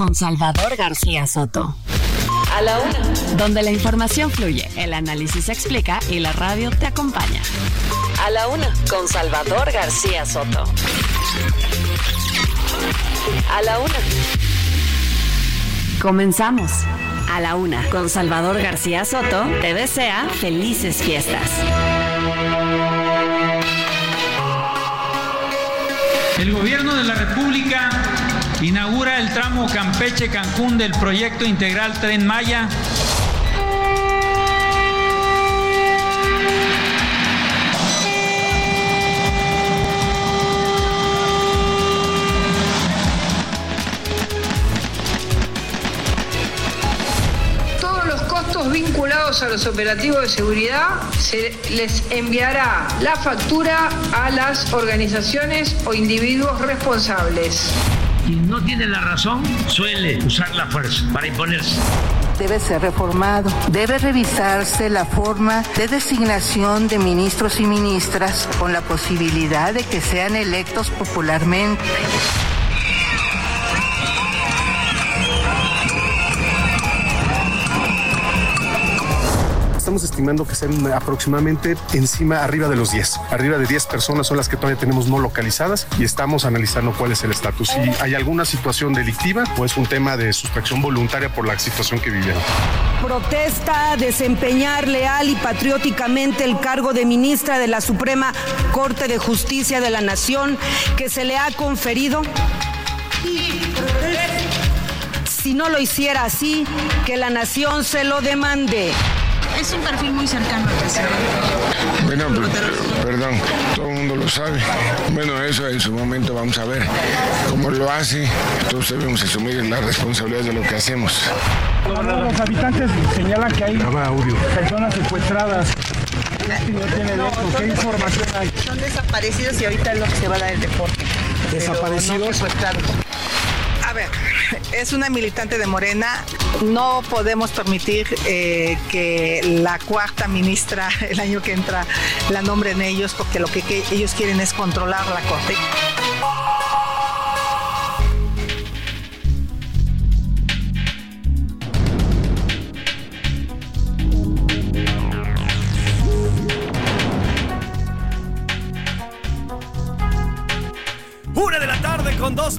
con Salvador García Soto. A la una. Donde la información fluye, el análisis se explica y la radio te acompaña. A la una con Salvador García Soto. A la una. Comenzamos. A la una con Salvador García Soto te desea felices fiestas. El gobierno de la República inaugura el tramo Campeche-Cancún del proyecto integral Tren Maya. Todos los costos vinculados a los operativos de seguridad se les enviará la factura a las organizaciones o individuos responsables. No tiene la razón suele usar la fuerza para imponerse. Debe ser reformado. Debe revisarse la forma de designación de ministros y ministras con la posibilidad de que sean electos popularmente. Estamos estimando que sean aproximadamente encima, arriba de los 10. Arriba de 10 personas son las que todavía tenemos no localizadas y estamos analizando cuál es el estatus. Si hay alguna situación delictiva o es un tema de sustracción voluntaria por la situación que vivieron. Protesta desempeñar leal y patrióticamente el cargo de ministra de la Suprema Corte de Justicia de la Nación que se le ha conferido. Si no lo hiciera así, que la nación se lo demande. Es un perfil muy cercano al presidente. Bueno, pues, perdón, todo el mundo lo sabe. Bueno, eso en su momento vamos a ver cómo lo hace. Todos debemos asumir la responsabilidad de lo que hacemos. Los habitantes señalan que hay personas secuestradas. ¿Qué información hay? Son desaparecidos y ahorita es lo que se va a dar el deporte. ¿Desaparecidos? A ver, es una militante de Morena. No podemos permitir eh, que la cuarta ministra el año que entra la nombren ellos porque lo que, que ellos quieren es controlar la corte.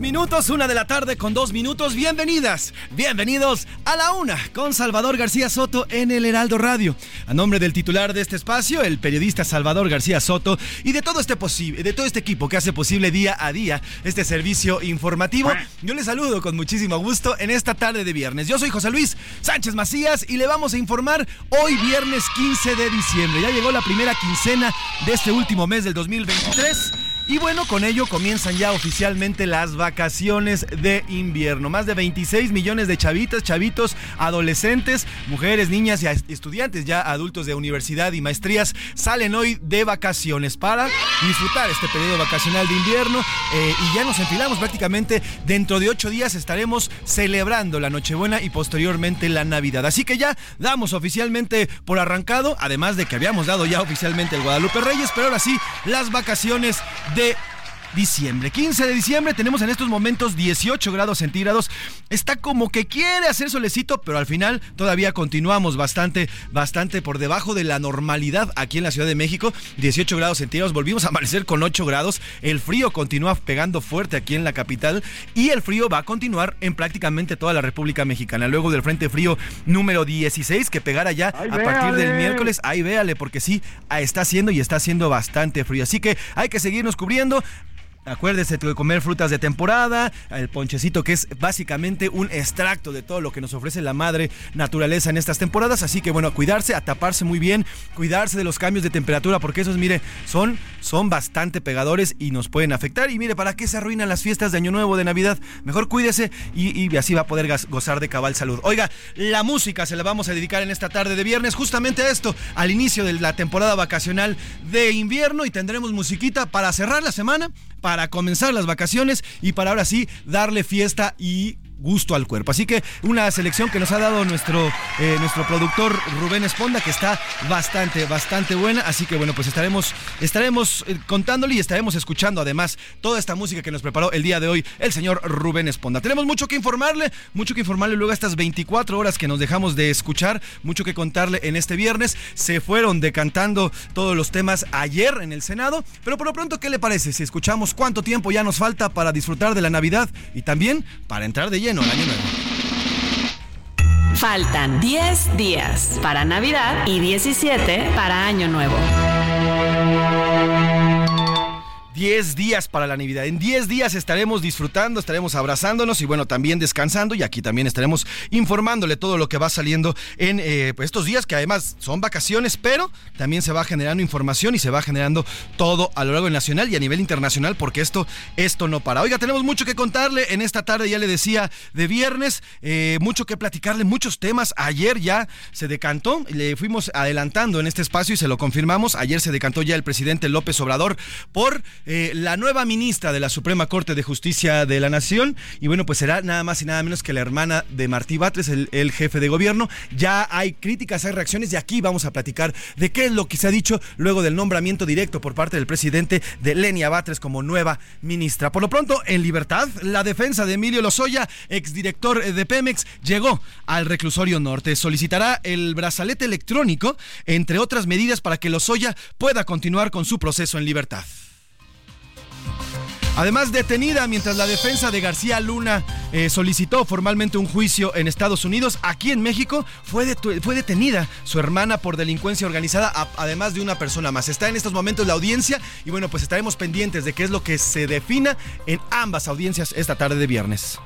Minutos, una de la tarde con dos minutos. Bienvenidas, bienvenidos a la una con Salvador García Soto en el Heraldo Radio. A nombre del titular de este espacio, el periodista Salvador García Soto, y de todo este posible, de todo este equipo que hace posible día a día este servicio informativo, yo les saludo con muchísimo gusto en esta tarde de viernes. Yo soy José Luis Sánchez Macías y le vamos a informar hoy viernes 15 de diciembre. Ya llegó la primera quincena de este último mes del 2023. Y bueno, con ello comienzan ya oficialmente las vacaciones de invierno. Más de 26 millones de chavitas, chavitos, adolescentes, mujeres, niñas y estudiantes ya adultos de universidad y maestrías salen hoy de vacaciones para disfrutar este periodo vacacional de invierno. Eh, y ya nos enfilamos prácticamente dentro de ocho días estaremos celebrando la Nochebuena y posteriormente la Navidad. Así que ya damos oficialmente por arrancado, además de que habíamos dado ya oficialmente el Guadalupe Reyes, pero ahora sí, las vacaciones de diciembre. 15 de diciembre tenemos en estos momentos 18 grados centígrados. Está como que quiere hacer solecito, pero al final todavía continuamos bastante, bastante por debajo de la normalidad aquí en la Ciudad de México. 18 grados centígrados. Volvimos a amanecer con 8 grados. El frío continúa pegando fuerte aquí en la capital y el frío va a continuar en prácticamente toda la República Mexicana. Luego del Frente Frío número 16 que pegará ya a partir del miércoles. Ahí véale, porque sí, está haciendo y está haciendo bastante frío. Así que hay que seguirnos cubriendo. Acuérdese de comer frutas de temporada, el ponchecito que es básicamente un extracto de todo lo que nos ofrece la madre naturaleza en estas temporadas. Así que bueno, a cuidarse, a taparse muy bien, cuidarse de los cambios de temperatura, porque esos, mire, son, son bastante pegadores y nos pueden afectar. Y mire, ¿para qué se arruinan las fiestas de Año Nuevo, de Navidad? Mejor cuídese y, y así va a poder gozar de cabal salud. Oiga, la música se la vamos a dedicar en esta tarde de viernes justamente a esto, al inicio de la temporada vacacional de invierno y tendremos musiquita para cerrar la semana para comenzar las vacaciones y para ahora sí darle fiesta y gusto al cuerpo. Así que una selección que nos ha dado nuestro, eh, nuestro productor Rubén Esponda, que está bastante, bastante buena. Así que bueno, pues estaremos, estaremos eh, contándole y estaremos escuchando además toda esta música que nos preparó el día de hoy el señor Rubén Esponda. Tenemos mucho que informarle, mucho que informarle luego a estas 24 horas que nos dejamos de escuchar, mucho que contarle en este viernes. Se fueron decantando todos los temas ayer en el Senado, pero por lo pronto, ¿qué le parece si escuchamos cuánto tiempo ya nos falta para disfrutar de la Navidad y también para entrar de lleno Faltan 10 días para Navidad y 17 para Año Nuevo. 10 días para la Navidad. En 10 días estaremos disfrutando, estaremos abrazándonos y bueno, también descansando y aquí también estaremos informándole todo lo que va saliendo en eh, pues, estos días que además son vacaciones, pero también se va generando información y se va generando todo a lo largo nacional y a nivel internacional porque esto, esto no para. Oiga, tenemos mucho que contarle en esta tarde, ya le decía, de viernes, eh, mucho que platicarle, muchos temas. Ayer ya se decantó, le fuimos adelantando en este espacio y se lo confirmamos. Ayer se decantó ya el presidente López Obrador por eh, la nueva ministra de la Suprema Corte de Justicia de la Nación. Y bueno, pues será nada más y nada menos que la hermana de Martí Batres, el, jefe de gobierno. Ya hay críticas, hay reacciones y aquí vamos a platicar de qué es lo que se ha dicho luego del nombramiento directo por parte del presidente de Lenia Batres como nueva ministra. Por lo pronto, en libertad, la defensa de Emilio Lozoya, exdirector de Pemex, llegó al reclusorio norte. Solicitará el brazalete electrónico, entre otras medidas, para que Lozoya pueda continuar con su proceso en libertad. Además, detenida mientras la defensa de García Luna eh, solicitó formalmente un juicio en Estados Unidos, aquí en México fue, fue detenida su hermana por delincuencia organizada, además de una persona más. Está en estos momentos la audiencia y bueno, pues estaremos pendientes de qué es lo que se defina en ambas audiencias esta tarde de viernes.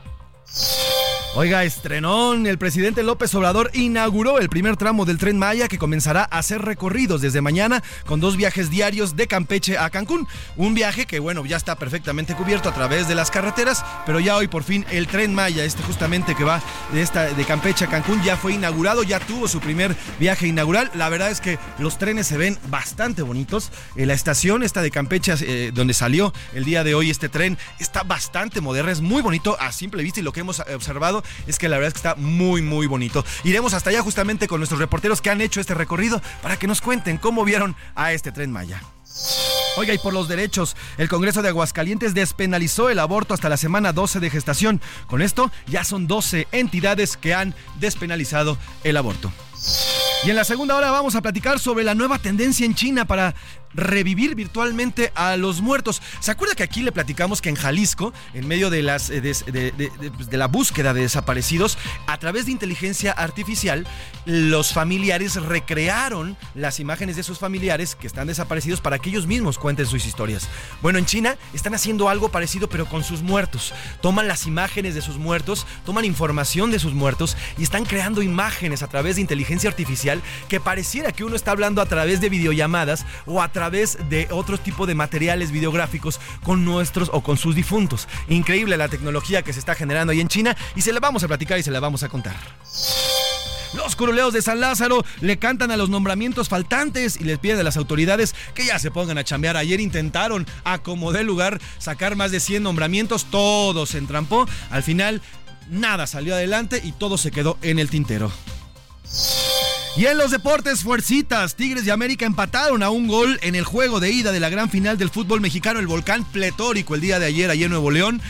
Oiga, estrenón, el presidente López Obrador inauguró el primer tramo del tren Maya que comenzará a hacer recorridos desde mañana con dos viajes diarios de Campeche a Cancún. Un viaje que, bueno, ya está perfectamente cubierto a través de las carreteras, pero ya hoy por fin el tren Maya, este justamente que va de, esta, de Campeche a Cancún, ya fue inaugurado, ya tuvo su primer viaje inaugural. La verdad es que los trenes se ven bastante bonitos. Eh, la estación esta de Campeche, eh, donde salió el día de hoy este tren, está bastante moderna, es muy bonito a simple vista y lo que hemos observado es que la verdad es que está muy, muy bonito. Iremos hasta allá justamente con nuestros reporteros que han hecho este recorrido para que nos cuenten cómo vieron a este tren Maya. Oiga, y por los derechos, el Congreso de Aguascalientes despenalizó el aborto hasta la semana 12 de gestación. Con esto ya son 12 entidades que han despenalizado el aborto. Y en la segunda hora vamos a platicar sobre la nueva tendencia en China para revivir virtualmente a los muertos. ¿Se acuerda que aquí le platicamos que en Jalisco, en medio de, las, eh, pues, de, la búsqueda de desaparecidos, a través de inteligencia artificial, los familiares recrearon las imágenes de sus familiares que están desaparecidos para que ellos mismos cuenten sus historias? Bueno, en China están haciendo algo parecido pero con sus muertos. Toman las imágenes de sus muertos, toman información de sus muertos y están creando imágenes a través de inteligencia artificial que pareciera que uno está hablando a través de videollamadas o a través través de otro tipo de materiales videográficos con nuestros o con sus difuntos. Increíble la tecnología que se está generando ahí en China y se la vamos a platicar y se la vamos a contar. Los curuleos de San Lázaro le cantan a los nombramientos faltantes y les piden a las autoridades que ya se pongan a chambear. Ayer intentaron, a como de lugar, sacar más de 100 nombramientos. Todo se entrampó. Al final, nada salió adelante y todo se quedó en el tintero. Y en los deportes, fuercitas, Tigres de América empataron a un gol en el juego de ida de la gran final del fútbol mexicano, el volcán pletórico el día de ayer, ayer en Nuevo León.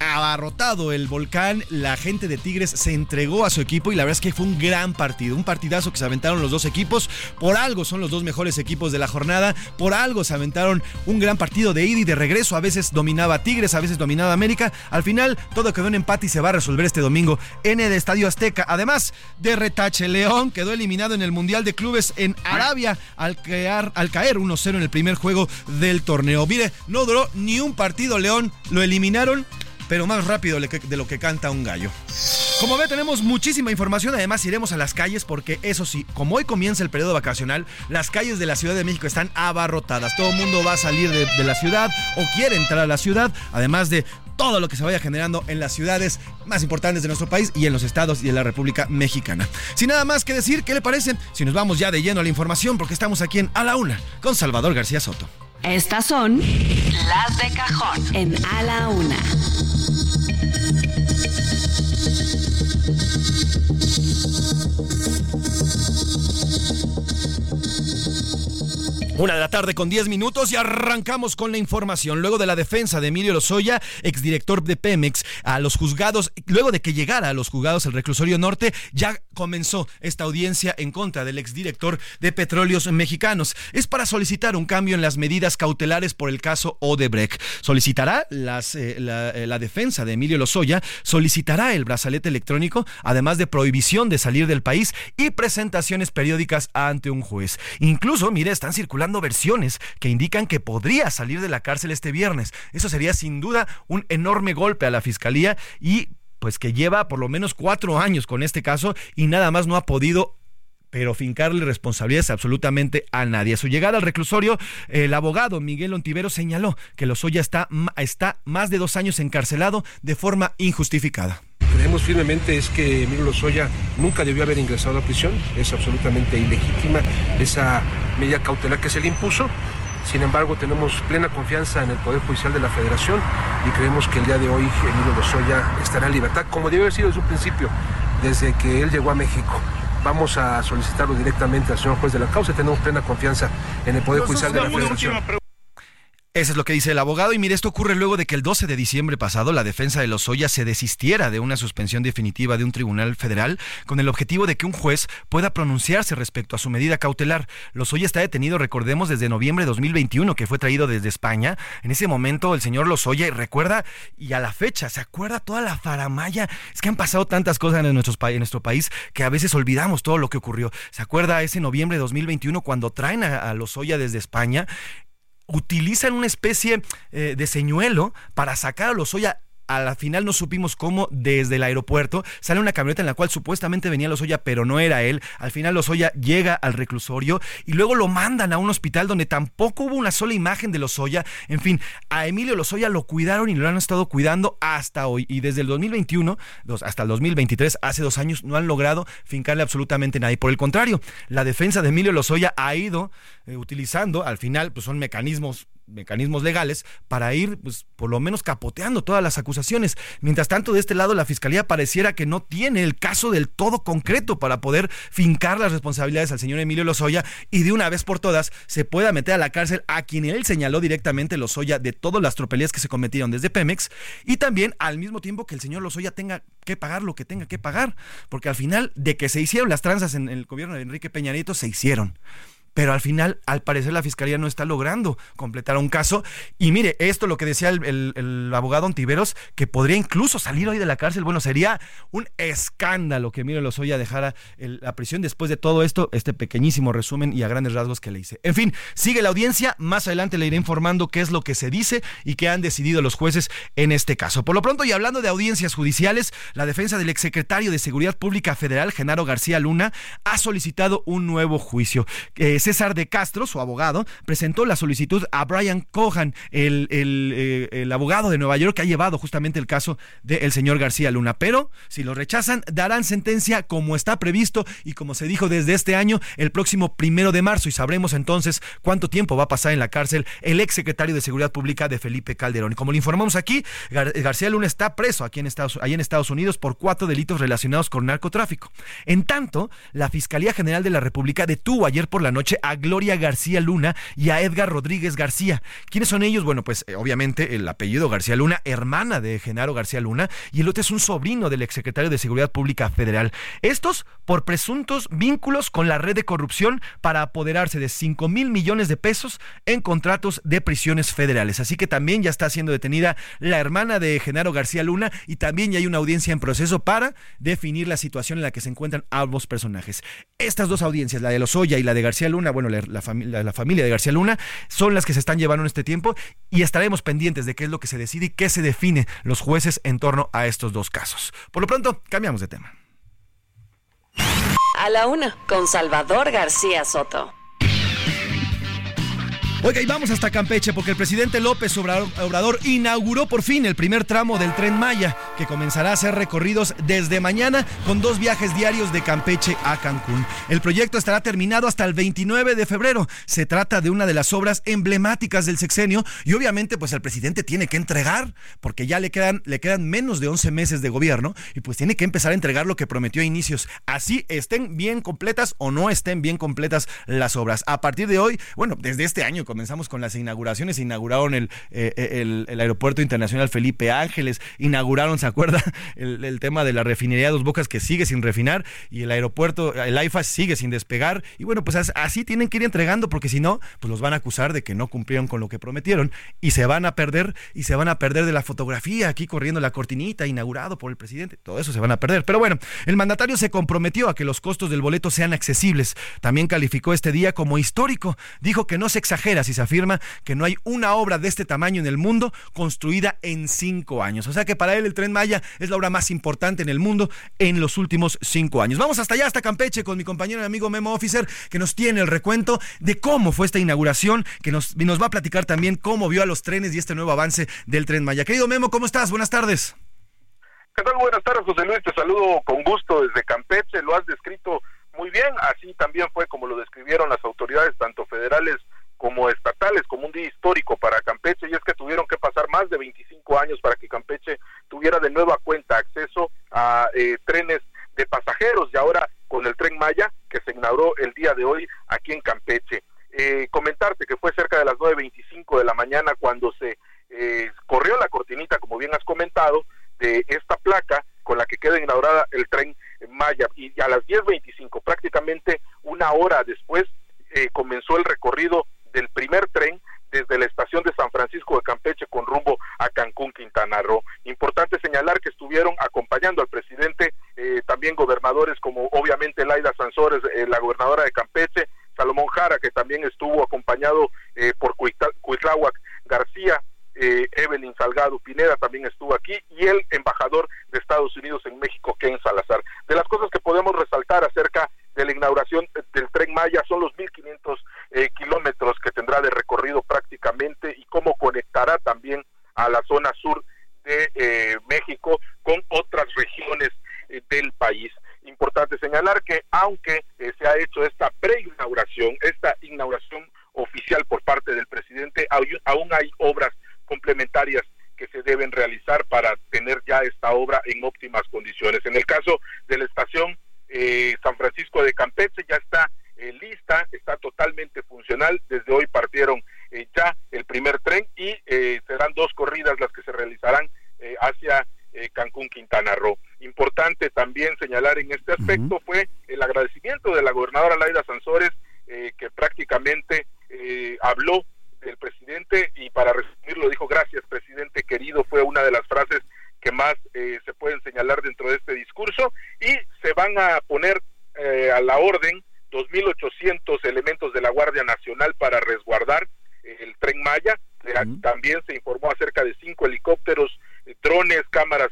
Abarrotado el volcán, la gente de Tigres se entregó a su equipo y la verdad es que fue un gran partido, un partidazo que se aventaron los dos equipos, por algo son los dos mejores equipos de la jornada, por algo se aventaron un gran partido de ida y de regreso, a veces dominaba Tigres, a veces dominaba América, al final todo quedó en empate y se va a resolver este domingo en el Estadio Azteca, además de retache, León quedó eliminado en el Mundial de Clubes en Arabia al caer, al caer 1-0 en el primer juego del torneo. Mire, no duró ni un partido León, lo eliminaron pero más rápido de lo que canta un gallo. Como ve, tenemos muchísima información. Además, iremos a las calles porque, eso sí, como hoy comienza el periodo vacacional, las calles de la Ciudad de México están abarrotadas. Todo el mundo va a salir de, de la ciudad o quiere entrar a la ciudad, además de todo lo que se vaya generando en las ciudades más importantes de nuestro país y en los estados y en la República Mexicana. Sin nada más que decir, ¿qué le parece si nos vamos ya de lleno a la información? Porque estamos aquí en A la Una con Salvador García Soto. Estas son las de cajón en A la Una. Una de la tarde con 10 minutos y arrancamos con la información. Luego de la defensa de Emilio Lozoya, exdirector de Pemex, a los juzgados, luego de que llegara a los juzgados el reclusorio norte, ya comenzó esta audiencia en contra del exdirector de Petróleos Mexicanos. Es para solicitar un cambio en las medidas cautelares por el caso Odebrecht. Solicitará eh, la, eh, la defensa de Emilio Lozoya, solicitará el brazalete electrónico, además de prohibición de salir del país y presentaciones periódicas ante un juez. Incluso, mire, están circulando versiones que indican que podría salir de la cárcel este viernes. Eso sería sin duda un enorme golpe a la fiscalía y pues que lleva por lo menos cuatro años con este caso y nada más no ha podido pero fincarle responsabilidades absolutamente a nadie. A su llegada al reclusorio, el abogado Miguel Ontivero señaló que Lozoya está, está más de dos años encarcelado de forma injustificada. Creemos firmemente es que Emilio Lozoya nunca debió haber ingresado a prisión, es absolutamente ilegítima esa medida cautelar que se le impuso. Sin embargo, tenemos plena confianza en el Poder Judicial de la Federación y creemos que el día de hoy Emilio Lozoya estará en libertad, como debió haber sido desde un principio, desde que él llegó a México vamos a solicitarlo directamente al señor juez de la causa. Tenemos plena confianza en el Poder Judicial de la Federación. Eso es lo que dice el abogado. Y mire, esto ocurre luego de que el 12 de diciembre pasado la defensa de Lozoya se desistiera de una suspensión definitiva de un tribunal federal con el objetivo de que un juez pueda pronunciarse respecto a su medida cautelar. Lozoya está detenido, recordemos, desde noviembre de 2021, que fue traído desde España. En ese momento, el señor Lozoya, recuerda, y a la fecha, se acuerda toda la faramaya. Es que han pasado tantas cosas en nuestro país que a veces olvidamos todo lo que ocurrió. ¿Se acuerda ese noviembre de 2021 cuando traen a, a Lozoya desde España? Utilizan una especie eh, de señuelo para sacar a Lozoya a la final no supimos cómo desde el aeropuerto sale una camioneta en la cual supuestamente venía Lozoya, pero no era él. Al final Lozoya llega al reclusorio y luego lo mandan a un hospital donde tampoco hubo una sola imagen de Lozoya. En fin, a Emilio Lozoya lo cuidaron y lo han estado cuidando hasta hoy. Y desde el 2021 hasta el 2023, hace dos años, no han logrado fincarle absolutamente nada. Y por el contrario, la defensa de Emilio Lozoya ha ido eh, utilizando, al final, pues son mecanismos mecanismos legales para ir, pues, por lo menos capoteando todas las acusaciones. Mientras tanto, de este lado, la fiscalía pareciera que no tiene el caso del todo concreto para poder fincar las responsabilidades al señor Emilio Lozoya y de una vez por todas se pueda meter a la cárcel a quien él señaló directamente Lozoya de todas las tropelías que se cometieron desde Pemex y también al mismo tiempo que el señor Lozoya tenga que pagar lo que tenga que pagar, porque al final de que se hicieron las tranzas en el gobierno de Enrique Peña Nieto, se hicieron pero al final, al parecer, la fiscalía no está logrando completar un caso. Y mire, esto lo que decía el, abogado Ontiveros, que podría incluso salir hoy de la cárcel. Bueno, sería un escándalo que Emilio Lozoya dejara la prisión después de todo esto, este pequeñísimo resumen y a grandes rasgos que le hice. En fin, sigue la audiencia. Más adelante le iré informando qué es lo que se dice y qué han decidido los jueces en este caso. Por lo pronto, y hablando de audiencias judiciales, la defensa del exsecretario de Seguridad Pública Federal, Genaro García Luna, ha solicitado un nuevo juicio. Eh, César de Castro, su abogado, presentó la solicitud a Brian Cohan, el, eh, el, abogado de Nueva York que ha llevado justamente el caso del señor García Luna. Pero si lo rechazan, darán sentencia como está previsto y como se dijo desde este año, el próximo primero de marzo. Y sabremos entonces cuánto tiempo va a pasar en la cárcel el ex secretario de Seguridad Pública de Felipe Calderón. Y como le informamos aquí, García Luna está preso aquí en Estados, en Estados Unidos por cuatro delitos relacionados con narcotráfico. En tanto, la Fiscalía General de la República detuvo ayer por la noche A Gloria García Luna y a Edgar Rodríguez García. ¿Quiénes son ellos? Bueno, pues eh, obviamente el apellido García Luna, hermana de Genaro García Luna, y el otro es un sobrino del exsecretario de Seguridad Pública Federal. Estos por presuntos vínculos con la red de corrupción para apoderarse de 5 mil millones de pesos en contratos de prisiones federales. Así que también ya está siendo detenida la hermana de Genaro García Luna y también ya hay una audiencia en proceso para definir la situación en la que se encuentran ambos personajes. Estas dos audiencias, la de Lozoya y la de García Luna, bueno, la, familia, la familia de García Luna, son las que se están llevando en este tiempo y estaremos pendientes de qué es lo que se decide y qué se define los jueces en torno a estos dos casos. Por lo pronto, cambiamos de tema. A la una, con Salvador García Soto. Oiga, y vamos hasta Campeche porque el presidente López Obrador, inauguró por fin el primer tramo del tren Maya, que comenzará a hacer recorridos desde mañana con dos viajes diarios de Campeche a Cancún. El proyecto estará terminado hasta el 29 de febrero. Se trata de una de las obras emblemáticas del sexenio y obviamente pues el presidente tiene que entregar porque ya le quedan, le quedan menos de 11 meses de gobierno y pues tiene que empezar a entregar lo que prometió a inicios. Así estén bien completas o no estén bien completas las obras. A partir de hoy, bueno, desde este año comenzamos con las inauguraciones, inauguraron el, eh, el, el, aeropuerto internacional Felipe Ángeles, inauguraron, ¿se acuerda? El, tema de la refinería de Dos Bocas que sigue sin refinar y el aeropuerto, el AIFA sigue sin despegar y bueno, pues así tienen que ir entregando porque si no, pues los van a acusar de que no cumplieron con lo que prometieron y se van a perder y se van a perder de la fotografía aquí corriendo la cortinita inaugurado por el presidente, todo eso se van a perder. Pero bueno, el mandatario se comprometió a que los costos del boleto sean accesibles. También calificó este día como histórico. Dijo que no se exagera y se afirma que no hay una obra de este tamaño en el mundo construida en cinco años. O sea que para él el tren Maya es la obra más importante en el mundo en los últimos cinco años. Vamos hasta allá, hasta Campeche, con mi compañero y amigo Memo Officer, que nos tiene el recuento de cómo fue esta inauguración, que nos, nos va a platicar también cómo vio a los trenes y este nuevo avance del tren Maya. Querido Memo, ¿cómo estás? Buenas tardes. ¿Qué tal? Buenas tardes, José Luis. Te saludo con gusto desde Campeche. Lo has descrito muy bien. Así también fue como lo describieron las autoridades, tanto federales como estatales, como un día histórico para Campeche, y es que tuvieron que pasar más de 25 años para que Campeche tuviera de nueva cuenta acceso a eh, trenes de pasajeros, y ahora con el tren Maya, que se inauguró el día de hoy aquí en Campeche. Eh, comentarte que fue cerca de las 9.25 de la mañana cuando se eh, corrió la cortinita, como bien has comentado, de esta placa con la que queda inaugurada el tren Maya. Y a las 10.25, prácticamente una hora después, comenzó el recorrido del primer tren desde la estación de San Francisco de Campeche con rumbo a Cancún, Quintana Roo. Importante señalar que estuvieron acompañando al presidente eh, también gobernadores como obviamente Laida Sansores, eh, la gobernadora de Campeche, Salomón Jara, que también estuvo acompañado eh, por Cuitláhuac García, Evelyn Salgado Pineda también estuvo aquí y el embajador de Estados Unidos en México, Ken Salazar. De las cosas que podemos resaltar acerca de la inauguración del tren Maya son los 1.500 eh, kilómetros que tendrá de recorrido prácticamente y cómo conectará también a la zona sur de eh, México con otras regiones eh, del país. Importante señalar que aunque se ha hecho esta preinauguración, esta inauguración oficial por parte del presidente, aún hay obras complementarias que se deben realizar para tener ya esta obra en óptimas condiciones. En el caso de la estación eh, San Francisco de Campeche ya está eh, lista, está totalmente funcional. Desde hoy partieron eh, ya el primer tren y serán dos corridas las que se realizarán hacia Cancún, Quintana Roo. Importante también señalar en este aspecto fue el agradecimiento de la gobernadora Laida Sansores, que prácticamente habló del presidente y para resumirlo dijo gracias presidente querido, fue una de las frases que más eh, se pueden señalar dentro de este discurso y se van a poner eh, a la orden 2.800 elementos de la Guardia Nacional para resguardar el tren Maya. También se informó acerca de cinco helicópteros, drones, cámaras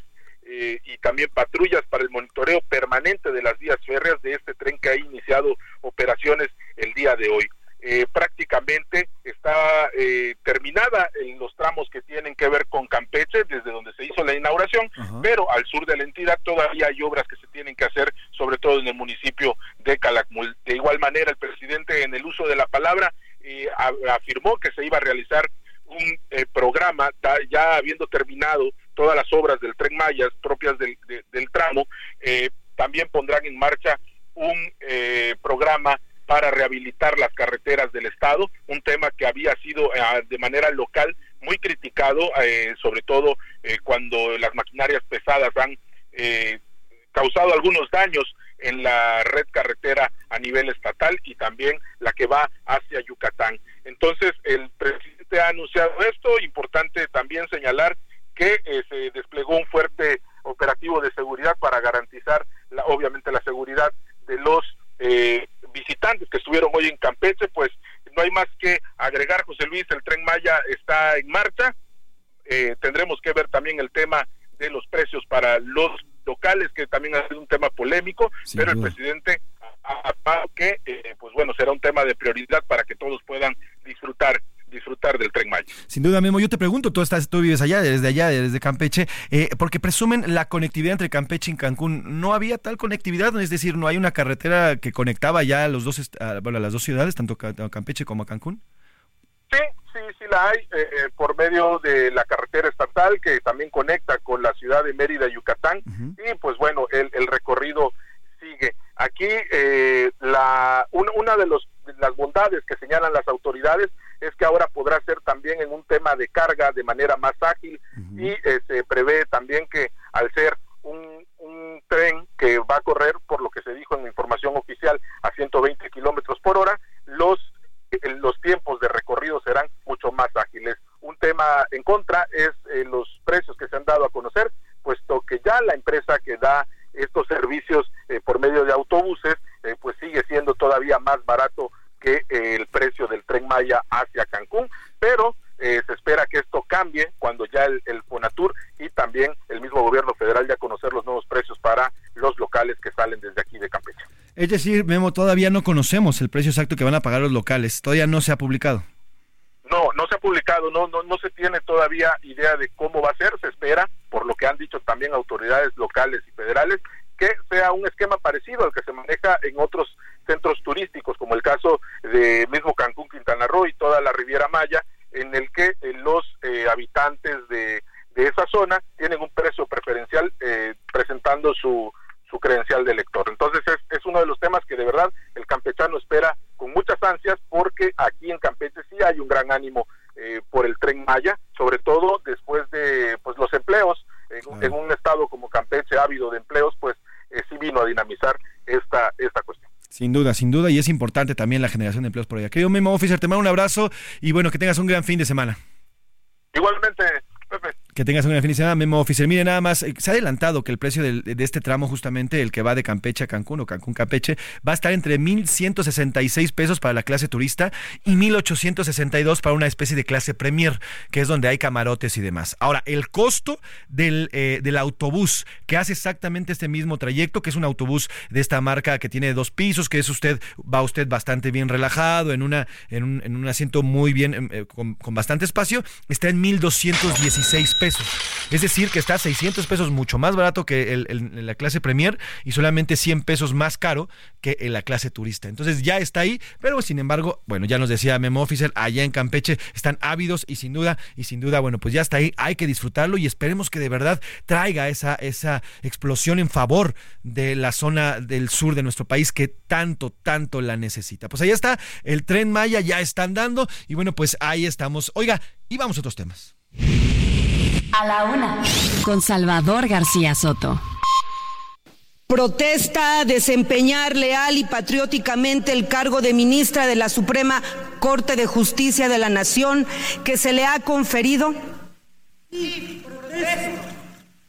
eh, y también patrullas para el monitoreo permanente de las vías férreas de este tren que ha iniciado operaciones el día de hoy. Eh, prácticamente está eh, terminada en los tramos que tienen que ver con Campeche, desde donde se hizo la inauguración, pero al sur de la entidad todavía hay obras que se tienen que hacer, sobre todo en el municipio de Calakmul. De igual manera, el presidente, en el uso de la palabra, eh, afirmó que se iba a realizar un programa, ya habiendo terminado todas las obras del tren Mayas propias del, del tramo, también pondrán en marcha un programa para rehabilitar las carreteras del estado, un tema que había sido eh, de manera local muy criticado, eh, sobre todo eh, cuando las maquinarias pesadas han causado algunos daños en la red carretera a nivel estatal y también la que va hacia Yucatán. Entonces, el presidente ha anunciado esto, importante también señalar que se desplegó un fuerte operativo de seguridad para garantizar la, obviamente la seguridad de los eh, visitantes que estuvieron hoy en Campeche, pues no hay más que agregar, José Luis, el tren Maya está en marcha. Eh, tendremos que ver también el tema de los precios para los locales, que también ha sido un tema polémico, pero el presidente ha, que, eh, pues bueno, será un tema de prioridad para que todos puedan disfrutar disfrutar del tren Maya. Sin duda, Memo, yo te pregunto, tú estás, tú vives allá, desde allá, desde Campeche, eh, porque presumen la conectividad entre Campeche y Cancún. ¿No había tal conectividad? Es decir, ¿no hay una carretera que conectaba ya a los dos, bueno, las dos ciudades, tanto Campeche como a Cancún? Sí, sí, sí la hay, eh, eh, por medio de la carretera estatal que también conecta con la ciudad de Mérida, Yucatán, y pues bueno, el, el recorrido sigue. Aquí la, una de los, las bondades que señalan las autoridades es que ahora podrá ser también en un tema de carga de manera más ágil y eh, se prevé también que al ser un, un, tren que va a correr, por lo que se dijo en la información oficial, a 120 kilómetros por hora, los, eh, los tiempos de recorrido serán mucho más ágiles. Un tema en contra es eh, los precios que se han dado a conocer, puesto que ya la empresa que da estos servicios por medio de autobuses, pues sigue siendo todavía más barato que eh, el precio del tren Maya hacia Cancún, pero eh, se espera que esto cambie cuando ya el, el Fonatur y también el mismo gobierno federal ya conocer los nuevos precios para los locales que salen desde aquí de Campeche. Es decir, Memo, todavía no conocemos el precio exacto que van a pagar los locales, todavía no se ha publicado. No, no se ha publicado, no, no, no se tiene todavía idea de cómo va a ser, se espera, por lo que han dicho también autoridades locales y federales, que sea un esquema parecido al que se maneja en otros centros turísticos, como el caso de mismo Cancún, Quintana Roo y toda la Riviera Maya, en el que eh, los eh, habitantes de, de, esa zona tienen un precio preferencial eh, presentando su, su credencial de elector. Entonces es, es, uno de los temas que de verdad el campechano espera con muchas ansias porque aquí en Campeche sí hay un gran ánimo por el tren Maya, sobre todo después de pues los empleos en, en un estado como Campeche ávido de empleos, pues sí vino a dinamizar esta, esta cuestión. Sin duda, sin duda, y es importante también la generación de empleos por allá. Querido Memo Officer, te mando un abrazo y bueno, que tengas un gran fin de semana. Igualmente, Pepe. Que tengas una fin de semana, Memo Officer. Mire, nada más, eh, se ha adelantado que el precio de, este tramo, justamente el que va de Campeche a Cancún o Cancún-Campeche, va a estar entre 1.166 pesos para la clase turista y 1.862 para una especie de clase Premier, que es donde hay camarotes y demás. Ahora, el costo del, eh, del autobús que hace exactamente este mismo trayecto, que es un autobús de esta marca que tiene dos pisos, que es usted, va usted bastante bien relajado, en, una, en, un, en un asiento muy bien, em, eh, con, con bastante espacio, está en 1.216 pesos. Es decir, que está 600 pesos mucho más barato que la clase Premier y solamente 100 pesos más caro que la clase turista. Entonces ya está ahí, pero sin embargo, bueno, ya nos decía Memo Officer, allá en Campeche están ávidos y sin duda, y sin duda, bueno, pues ya está ahí, hay que disfrutarlo y esperemos que de verdad traiga esa, esa explosión en favor de la zona del sur de nuestro país que tanto, tanto la necesita. Pues ahí está, el tren Maya ya está andando y bueno, pues ahí estamos. Oiga, y vamos a otros temas. A la una. Con Salvador García Soto. Protesta a desempeñar leal y patrióticamente el cargo de ministra de la Suprema Corte de Justicia de la Nación que se le ha conferido.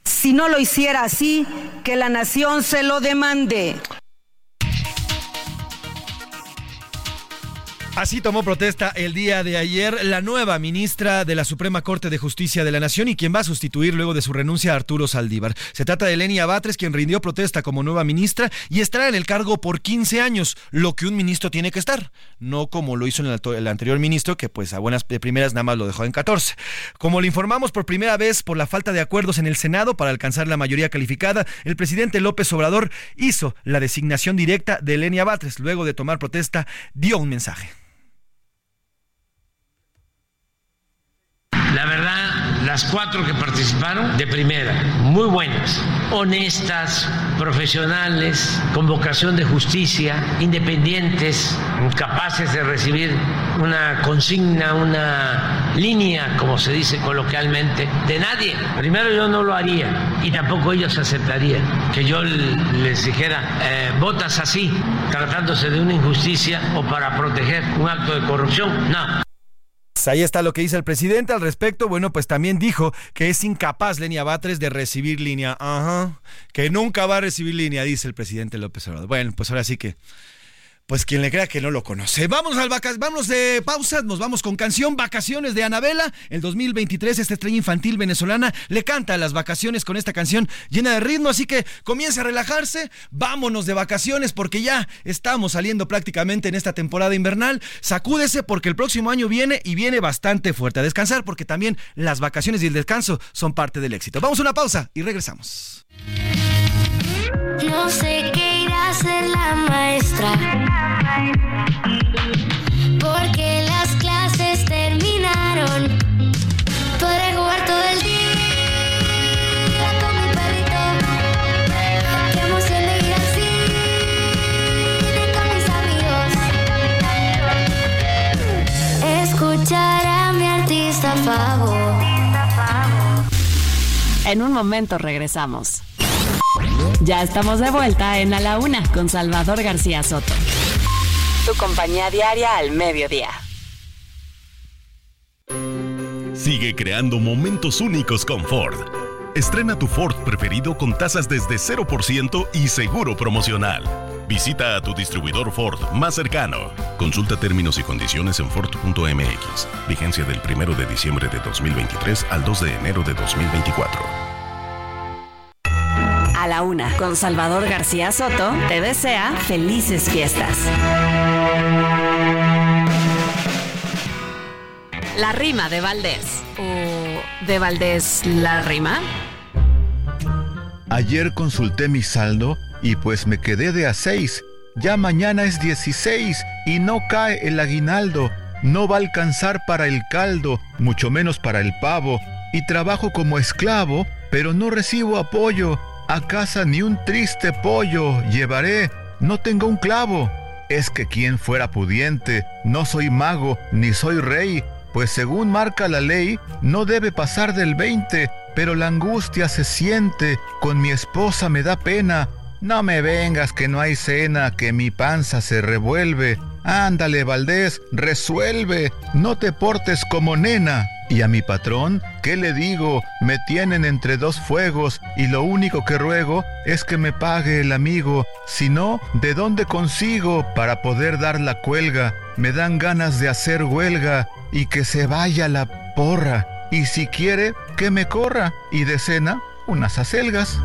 Si no lo hiciera así, que la nación se lo demande. Así tomó protesta el día de ayer la nueva ministra de la Suprema Corte de Justicia de la Nación y quien va a sustituir luego de su renuncia a Arturo Saldívar. Se trata de Lenia Batres, quien rindió protesta como nueva ministra y estará en el cargo por 15 años, lo que un ministro tiene que estar, no como lo hizo el anterior ministro, que pues a buenas de primeras nada más lo dejó en 14. Como le informamos por primera vez por la falta de acuerdos en el Senado para alcanzar la mayoría calificada, el presidente López Obrador hizo la designación directa de Lenia Batres. Luego de tomar protesta, dio un mensaje. La verdad, las cuatro que participaron de primera, muy buenas, honestas, profesionales, con vocación de justicia, independientes, capaces de recibir una consigna, una línea, como se dice coloquialmente, de nadie. Primero yo no lo haría y tampoco ellos aceptarían que yo les dijera, eh, votas así, tratándose de una injusticia o para proteger un acto de corrupción. No. Pues ahí está lo que dice el presidente al respecto. Bueno, pues también dijo que es incapaz Lenia Batres de recibir línea. Ajá. Que nunca va a recibir línea, dice el presidente López Obrador. Bueno, pues ahora sí que pues quien le crea que no lo conoce. Vamos al vacas, vamos de pausa, nos vamos con canción Vacaciones de Anabela. El 2023 esta estrella infantil venezolana le canta las vacaciones con esta canción llena de ritmo, así que comience a relajarse, vámonos de vacaciones porque ya estamos saliendo prácticamente en esta temporada invernal. Sacúdese porque el próximo año viene y viene bastante fuerte. A descansar porque también las vacaciones y el descanso son parte del éxito. Vamos a una pausa y regresamos. No sé qué hacer la maestra. Porque las clases terminaron. Podré jugar todo el día con mi perrito. Qué emoción de con mis amigos. Escuchar a mi artista favor. En un momento regresamos. Ya estamos de vuelta en A la Una con Salvador García Soto. Tu compañía diaria al mediodía. Sigue creando momentos únicos con Ford. Estrena tu Ford preferido con tasas desde 0% y seguro promocional. Visita a tu distribuidor Ford más cercano. Consulta términos y condiciones en Ford.mx. Vigencia del 1 de diciembre de 2023 al 2 de enero de 2024. A la una, con Salvador García Soto, te desea felices fiestas. La rima de Valdés. ¿O de Valdés la rima? Ayer consulté mi saldo y pues me quedé de a 6. Ya mañana es 16 y no cae el aguinaldo. No va a alcanzar para el caldo, mucho menos para el pavo. Y trabajo como esclavo, pero no recibo apoyo. A casa ni un triste pollo llevaré, no tengo un clavo. Es que quien fuera pudiente, no soy mago ni soy rey, pues según marca la ley, no debe pasar del 20, pero la angustia se siente, con mi esposa me da pena. No me vengas que no hay cena, que mi panza se revuelve. Ándale, Valdés, resuelve, no te portes como nena. Y a mi patrón, ¿qué le digo? Me tienen entre dos fuegos y lo único que ruego es que me pague el amigo. Si no, ¿de dónde consigo para poder dar la cuelga? Me dan ganas de hacer huelga y que se vaya la porra. Y si quiere, que me corra y de cena unas acelgas.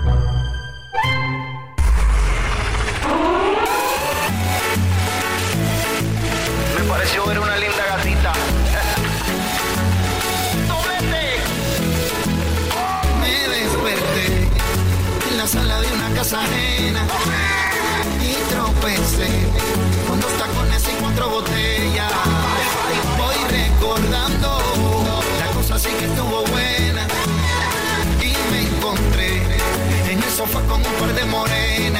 Casa ajena y tropecé con dos tacones y cuatro botellas. Voy recordando la cosa sí que estuvo buena y me encontré en el sofá con un par de morenas.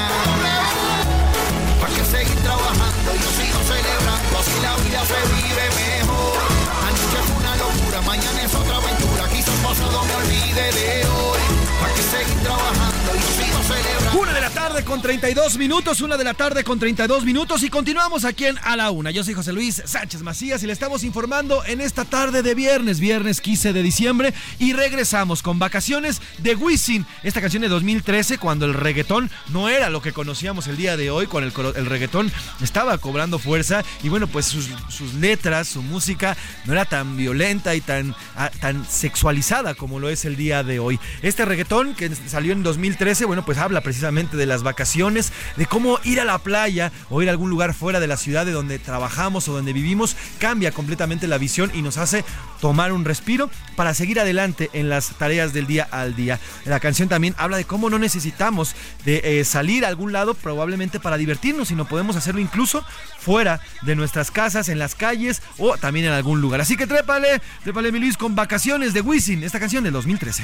Tarde con 32 minutos, una de la tarde con 32 minutos y continuamos aquí en A la Una. Yo soy José Luis Sánchez Macías y le estamos informando en esta tarde de viernes, viernes 15 de diciembre y regresamos con vacaciones de Wisin, esta canción de 2013 cuando el reggaetón no era lo que conocíamos el día de hoy, cuando el, reggaetón estaba cobrando fuerza y bueno, pues sus, letras, su música no era tan violenta y tan, tan sexualizada como lo es el día de hoy. Este reggaetón que salió en 2013, bueno, pues habla precisamente de las vacaciones, de cómo ir a la playa o ir a algún lugar fuera de la ciudad de donde trabajamos o donde vivimos, cambia completamente la visión y nos hace tomar un respiro para seguir adelante en las tareas del día al día. La canción también habla de cómo no necesitamos de eh, salir a algún lado probablemente para divertirnos, sino podemos hacerlo incluso fuera de nuestras casas, en las calles o también en algún lugar. Así que trépale, trépale mi Luis con Vacaciones de Wisin, esta canción del 2013.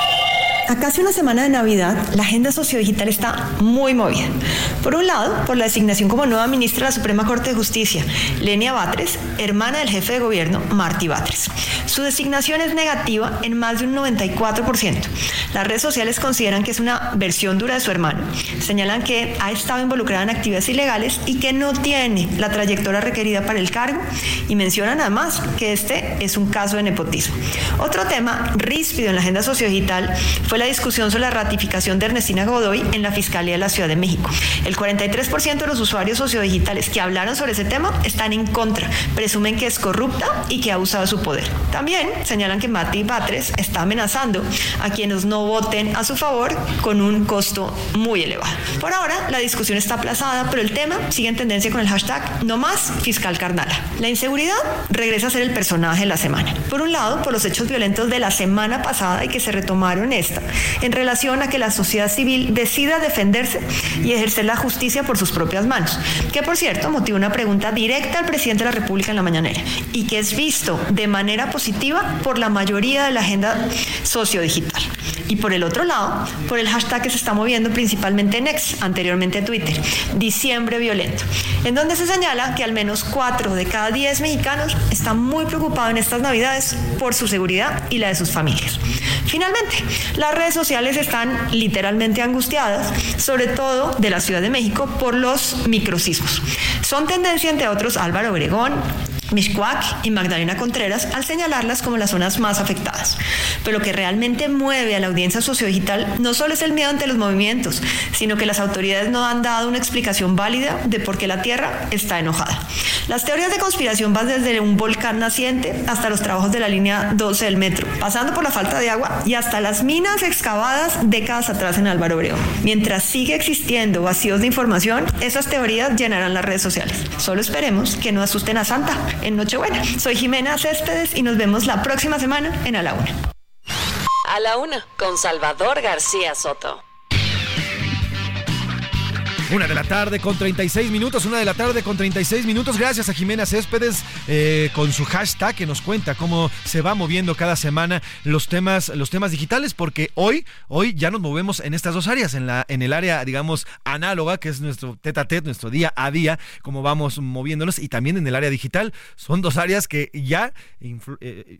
A casi una semana de Navidad, la agenda sociodigital está muy movida. Por un lado, por la designación como nueva ministra de la Suprema Corte de Justicia, Lenia Batres, hermana del jefe de gobierno, Martí Batres. Su designación es negativa en más de un 94%. Las redes sociales consideran que es una versión dura de su hermano. Señalan que ha estado involucrada en actividades ilegales y que no tiene la trayectoria requerida para el cargo y mencionan además que este es un caso de nepotismo. Otro tema ríspido en la agenda sociodigital fue la discusión sobre la ratificación de Ernestina Godoy en la Fiscalía de la Ciudad de México. El 43% de los usuarios sociodigitales que hablaron sobre ese tema están en contra, presumen que es corrupta y que ha usado su poder. También señalan que Mati Batres está amenazando a quienes no voten a su favor con un costo muy elevado. Por ahora, la discusión está aplazada, pero el tema sigue en tendencia con el hashtag no más fiscal carnala. La inseguridad regresa a ser el personaje de la semana. Por un lado, por los hechos violentos de la semana pasada y que se retomaron esta, en relación a que la sociedad civil decida defenderse y ejercer la justicia por sus propias manos, que por cierto motiva una pregunta directa al presidente de la República en la mañanera y que es visto de manera positiva por la mayoría de la agenda sociodigital. Y por el otro lado, por el hashtag que se está moviendo principalmente en X, anteriormente Twitter, diciembre violento, en donde se señala que al menos 4 de cada 10 mexicanos están muy preocupados en estas navidades por su seguridad y la de sus familias. Finalmente, las redes sociales están literalmente angustiadas, sobre todo de la Ciudad de México, por los microsismos. Son tendencia, entre otros, Álvaro Obregón, Mishcuac y Magdalena Contreras al señalarlas como las zonas más afectadas. Pero lo que realmente mueve a la audiencia sociodigital no solo es el miedo ante los movimientos, sino que las autoridades no han dado una explicación válida de por qué la Tierra está enojada. Las teorías de conspiración van desde un volcán naciente hasta los trabajos de la línea 12 del metro, pasando por la falta de agua y hasta las minas excavadas décadas atrás en Álvaro Obregón. Mientras sigue existiendo vacíos de información, esas teorías llenarán las redes sociales. Solo esperemos que no asusten a Santa en Nochebuena. Soy Jimena Céspedes y nos vemos la próxima semana en A la Una. A la Una, con Salvador García Soto. Una de la tarde con 36 minutos, una de la tarde con 36 minutos. Gracias a Jimena Céspedes eh, con su hashtag que nos cuenta cómo se va moviendo cada semana los temas, los temas digitales, porque hoy, hoy ya nos movemos en estas dos áreas, en la, en el área, digamos, análoga, que es nuestro tete a tete, nuestro día a día, cómo vamos moviéndonos, y también en el área digital. Son dos áreas que ya eh,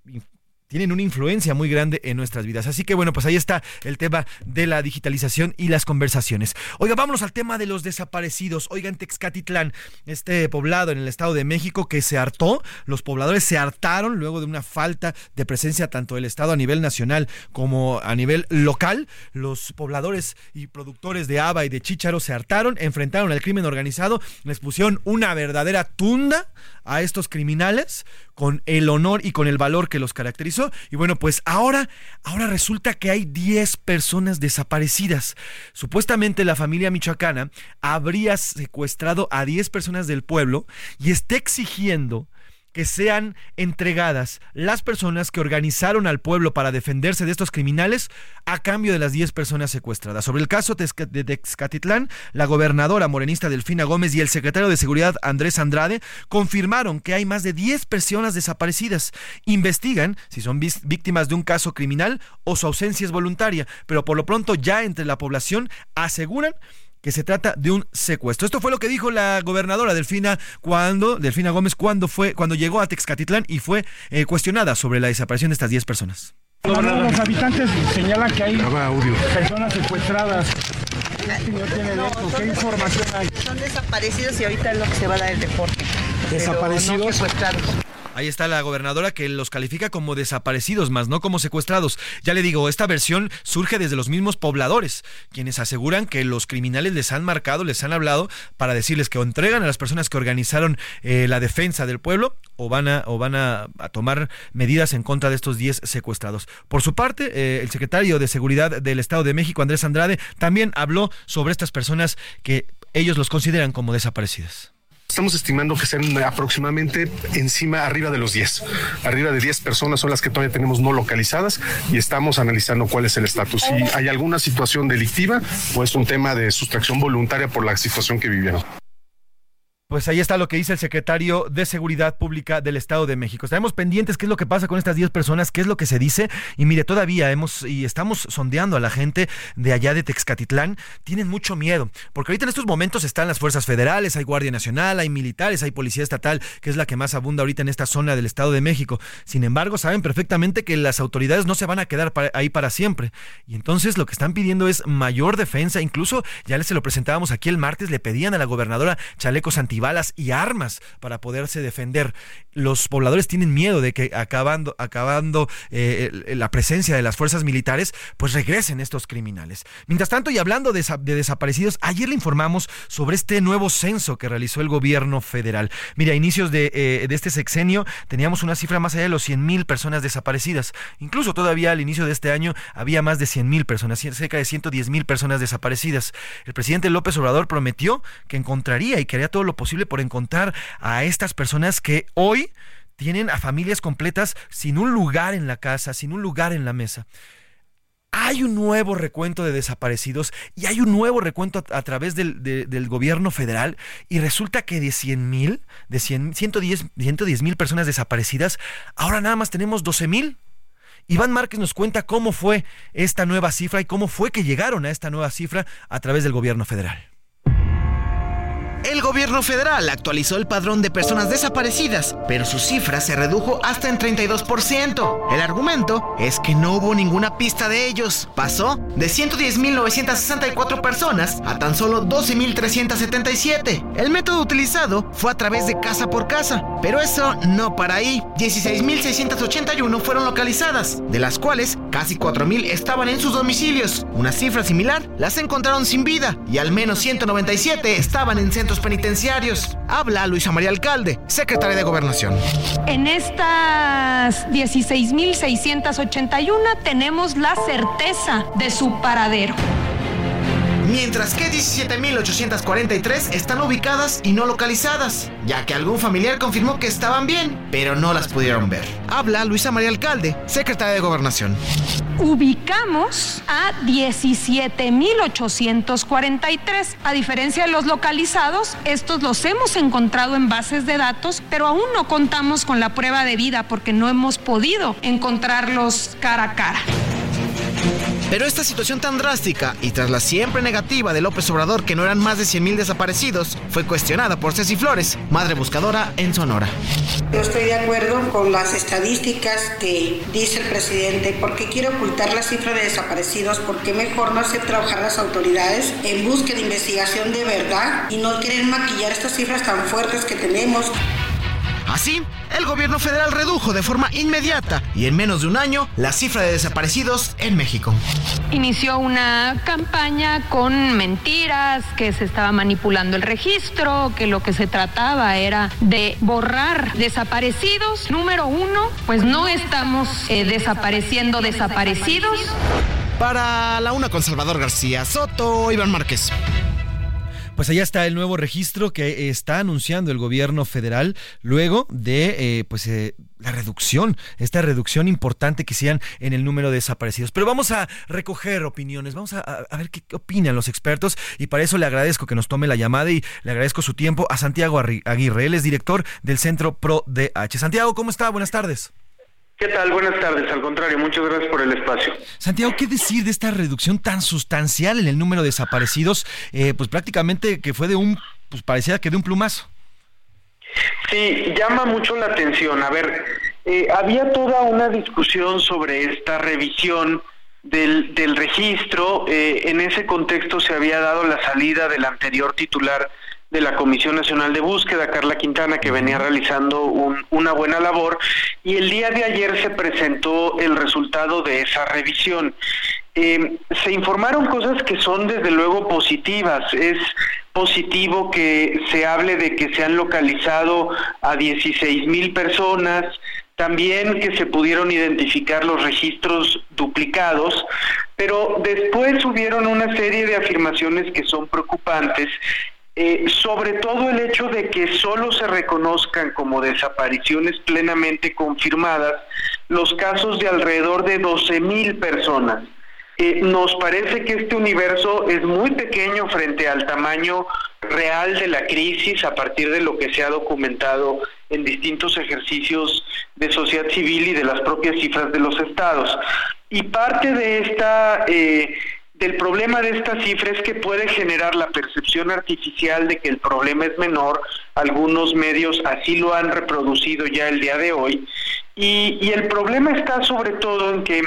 tienen una influencia muy grande en nuestras vidas. Así que bueno, pues ahí está el tema de la digitalización y las conversaciones. Oiga, vámonos al tema de los desaparecidos. Oigan, Texcatitlán, este poblado en el Estado de México que se hartó, los pobladores se hartaron luego de una falta de presencia tanto del Estado a nivel nacional como a nivel local. Los pobladores y productores de haba y de chícharo se hartaron, enfrentaron al crimen organizado, les pusieron una verdadera tunda a estos criminales con el honor y con el valor que los caracterizó. Y bueno, pues ahora, ahora resulta que hay 10 personas desaparecidas. Supuestamente la familia michoacana habría secuestrado a 10 personas del pueblo y está exigiendo que sean entregadas las personas que organizaron al pueblo para defenderse de estos criminales a cambio de las 10 personas secuestradas. Sobre el caso de Texcatitlán, la gobernadora morenista Delfina Gómez y el secretario de Seguridad Andrés Andrade confirmaron que hay más de 10 personas desaparecidas. Investigan si son víctimas de un caso criminal o su ausencia es voluntaria, pero por lo pronto ya entre la población aseguran que se trata de un secuestro. Esto fue lo que dijo la gobernadora Delfina cuando Delfina Gómez cuando fue cuando llegó a Texcatitlán y fue eh, cuestionada sobre la desaparición de estas 10 personas. Los habitantes señalan que hay personas secuestradas. ¿Qué información hay? Son desaparecidos y ahorita es lo que se va a dar el deporte. Desaparecidos. Ahí está la gobernadora que los califica como desaparecidos, más no como secuestrados. Ya le digo, esta versión surge desde los mismos pobladores, quienes aseguran que los criminales les han marcado, les han hablado para decirles que o entregan a las personas que organizaron eh, la defensa del pueblo o van a, o van a, tomar medidas en contra de estos 10 secuestrados. Por su parte, eh, el secretario de Seguridad del Estado de México, Andrés Andrade, también habló sobre estas personas que ellos los consideran como desaparecidas. Estamos estimando que sean aproximadamente encima, arriba de los 10. Arriba de 10 personas son las que todavía tenemos no localizadas y estamos analizando cuál es el estatus. Si hay alguna situación delictiva o es un tema de sustracción voluntaria por la situación que vivieron. Pues ahí está lo que dice el secretario de Seguridad Pública del Estado de México. Estaremos pendientes qué es lo que pasa con estas 10 personas, qué es lo que se dice. Y mire, todavía hemos y estamos sondeando a la gente de allá de Texcatitlán. Tienen mucho miedo, porque ahorita en estos momentos están las fuerzas federales, hay Guardia Nacional, hay militares, hay Policía Estatal, que es la que más abunda ahorita en esta zona del Estado de México. Sin embargo, saben perfectamente que las autoridades no se van a quedar ahí para siempre. Y entonces lo que están pidiendo es mayor defensa. Incluso ya les se lo presentábamos aquí el martes, le pedían a la gobernadora chalecos anti balas y armas para poderse defender. Los pobladores tienen miedo de que acabando, acabando eh, la presencia de las fuerzas militares, pues regresen estos criminales. Mientras tanto, y hablando de, desaparecidos, ayer le informamos sobre este nuevo censo que realizó el gobierno federal. Mira, a inicios de, eh, de este sexenio teníamos una cifra más allá de los 100 mil personas desaparecidas. Incluso todavía al inicio de este año había más de 100 mil personas, cerca de 110 mil personas desaparecidas. El presidente López Obrador prometió que encontraría y que haría todo lo posible por encontrar a estas personas que hoy tienen a familias completas sin un lugar en la casa, sin un lugar en la mesa. Hay un nuevo recuento de desaparecidos y hay un nuevo recuento a, través del, gobierno federal y resulta que de 100 mil, de 100, 110 mil personas desaparecidas, ahora nada más tenemos 12 mil. Iván Márquez nos cuenta cómo fue esta nueva cifra y cómo fue que llegaron a esta nueva cifra a través del gobierno federal. El gobierno federal actualizó el padrón de personas desaparecidas, pero su cifra se redujo hasta en 32%. El argumento es que no hubo ninguna pista de ellos. Pasó de 110.964 personas a tan solo 12.377. El método utilizado fue a través de casa por casa, pero eso no para ahí. 16.681 fueron localizadas, de las cuales casi 4.000 estaban en sus domicilios. Una cifra similar las encontraron sin vida y al menos 197 estaban en centros penitenciarios. Habla Luisa María Alcalde, secretaria de Gobernación. En estas 16.681 tenemos la certeza de su paradero mientras que 17.843 están ubicadas y no localizadas, ya que algún familiar confirmó que estaban bien, pero no las pudieron ver. Habla Luisa María Alcalde, secretaria de Gobernación. Ubicamos a 17.843. A diferencia de los localizados, estos los hemos encontrado en bases de datos, pero aún no contamos con la prueba de vida porque no hemos podido encontrarlos cara a cara. Pero esta situación tan drástica y tras la siempre negativa de López Obrador que no eran más de 100.000 desaparecidos, fue cuestionada por Ceci Flores, madre buscadora en Sonora. No estoy de acuerdo con las estadísticas que dice el presidente, porque quiere ocultar la cifra de desaparecidos, porque mejor no hacer trabajar las autoridades en búsqueda de investigación de verdad y no quieren maquillar estas cifras tan fuertes que tenemos. Así, el gobierno federal redujo de forma inmediata y en menos de un año la cifra de desaparecidos en México. Inició una campaña con mentiras, que se estaba manipulando el registro, que lo que se trataba era de borrar desaparecidos. Número uno, pues no estamos eh, desapareciendo desaparecidos. Para la una con Salvador García Soto, Iván Márquez. Pues allá está el nuevo registro que está anunciando el gobierno federal luego de eh, pues eh, la reducción, esta reducción importante que hicieran en el número de desaparecidos. Pero vamos a recoger opiniones, vamos a, ver qué opinan los expertos y para eso le agradezco que nos tome la llamada y le agradezco su tiempo a Santiago Aguirre. Él es director del Centro Pro DH. Santiago, ¿cómo está? Buenas tardes. ¿Qué tal? Buenas tardes. Al contrario, muchas gracias por el espacio. Santiago, ¿qué decir de esta reducción tan sustancial en el número de desaparecidos? Eh, pues prácticamente que fue de un, pues parecía que de un plumazo. Sí, llama mucho la atención. A ver, eh, había toda una discusión sobre esta revisión del, del registro. Eh, en ese contexto se había dado la salida del anterior titular de la Comisión Nacional de Búsqueda, Carla Quintana, que venía realizando una buena labor, y el día de ayer se presentó el resultado de esa revisión. Eh, se informaron cosas que son desde luego positivas. Es positivo que se hable de que se han localizado a 16 mil personas, también que se pudieron identificar los registros duplicados, pero después hubieron una serie de afirmaciones que son preocupantes eh, sobre todo el hecho de que solo se reconozcan como desapariciones plenamente confirmadas los casos de alrededor de 12 mil personas. Eh, nos parece que este universo es muy pequeño frente al tamaño real de la crisis a partir de lo que se ha documentado en distintos ejercicios de sociedad civil y de las propias cifras de los estados. Y parte de esta eh, el problema de esta cifra es que puede generar la percepción artificial de que el problema es menor. Algunos medios así lo han reproducido ya el día de hoy. Y, y el problema está sobre todo en que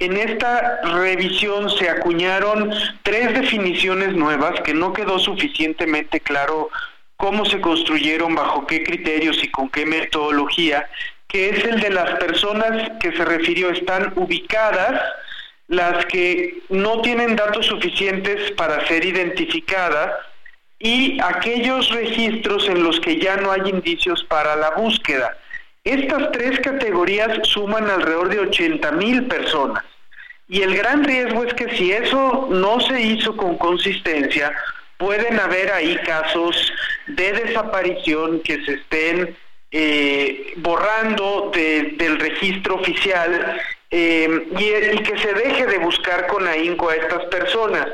en esta revisión se acuñaron tres definiciones nuevas que no quedó suficientemente claro cómo se construyeron, bajo qué criterios y con qué metodología, que es el de las personas que se refirió están ubicadas las que no tienen datos suficientes para ser identificadas y aquellos registros en los que ya no hay indicios para la búsqueda. Estas tres categorías suman alrededor de 80 mil personas. Y el gran riesgo es que si eso no se hizo con consistencia, pueden haber ahí casos de desaparición que se estén eh, borrando del registro oficial eh, y, que se deje de buscar con ahínco a estas personas.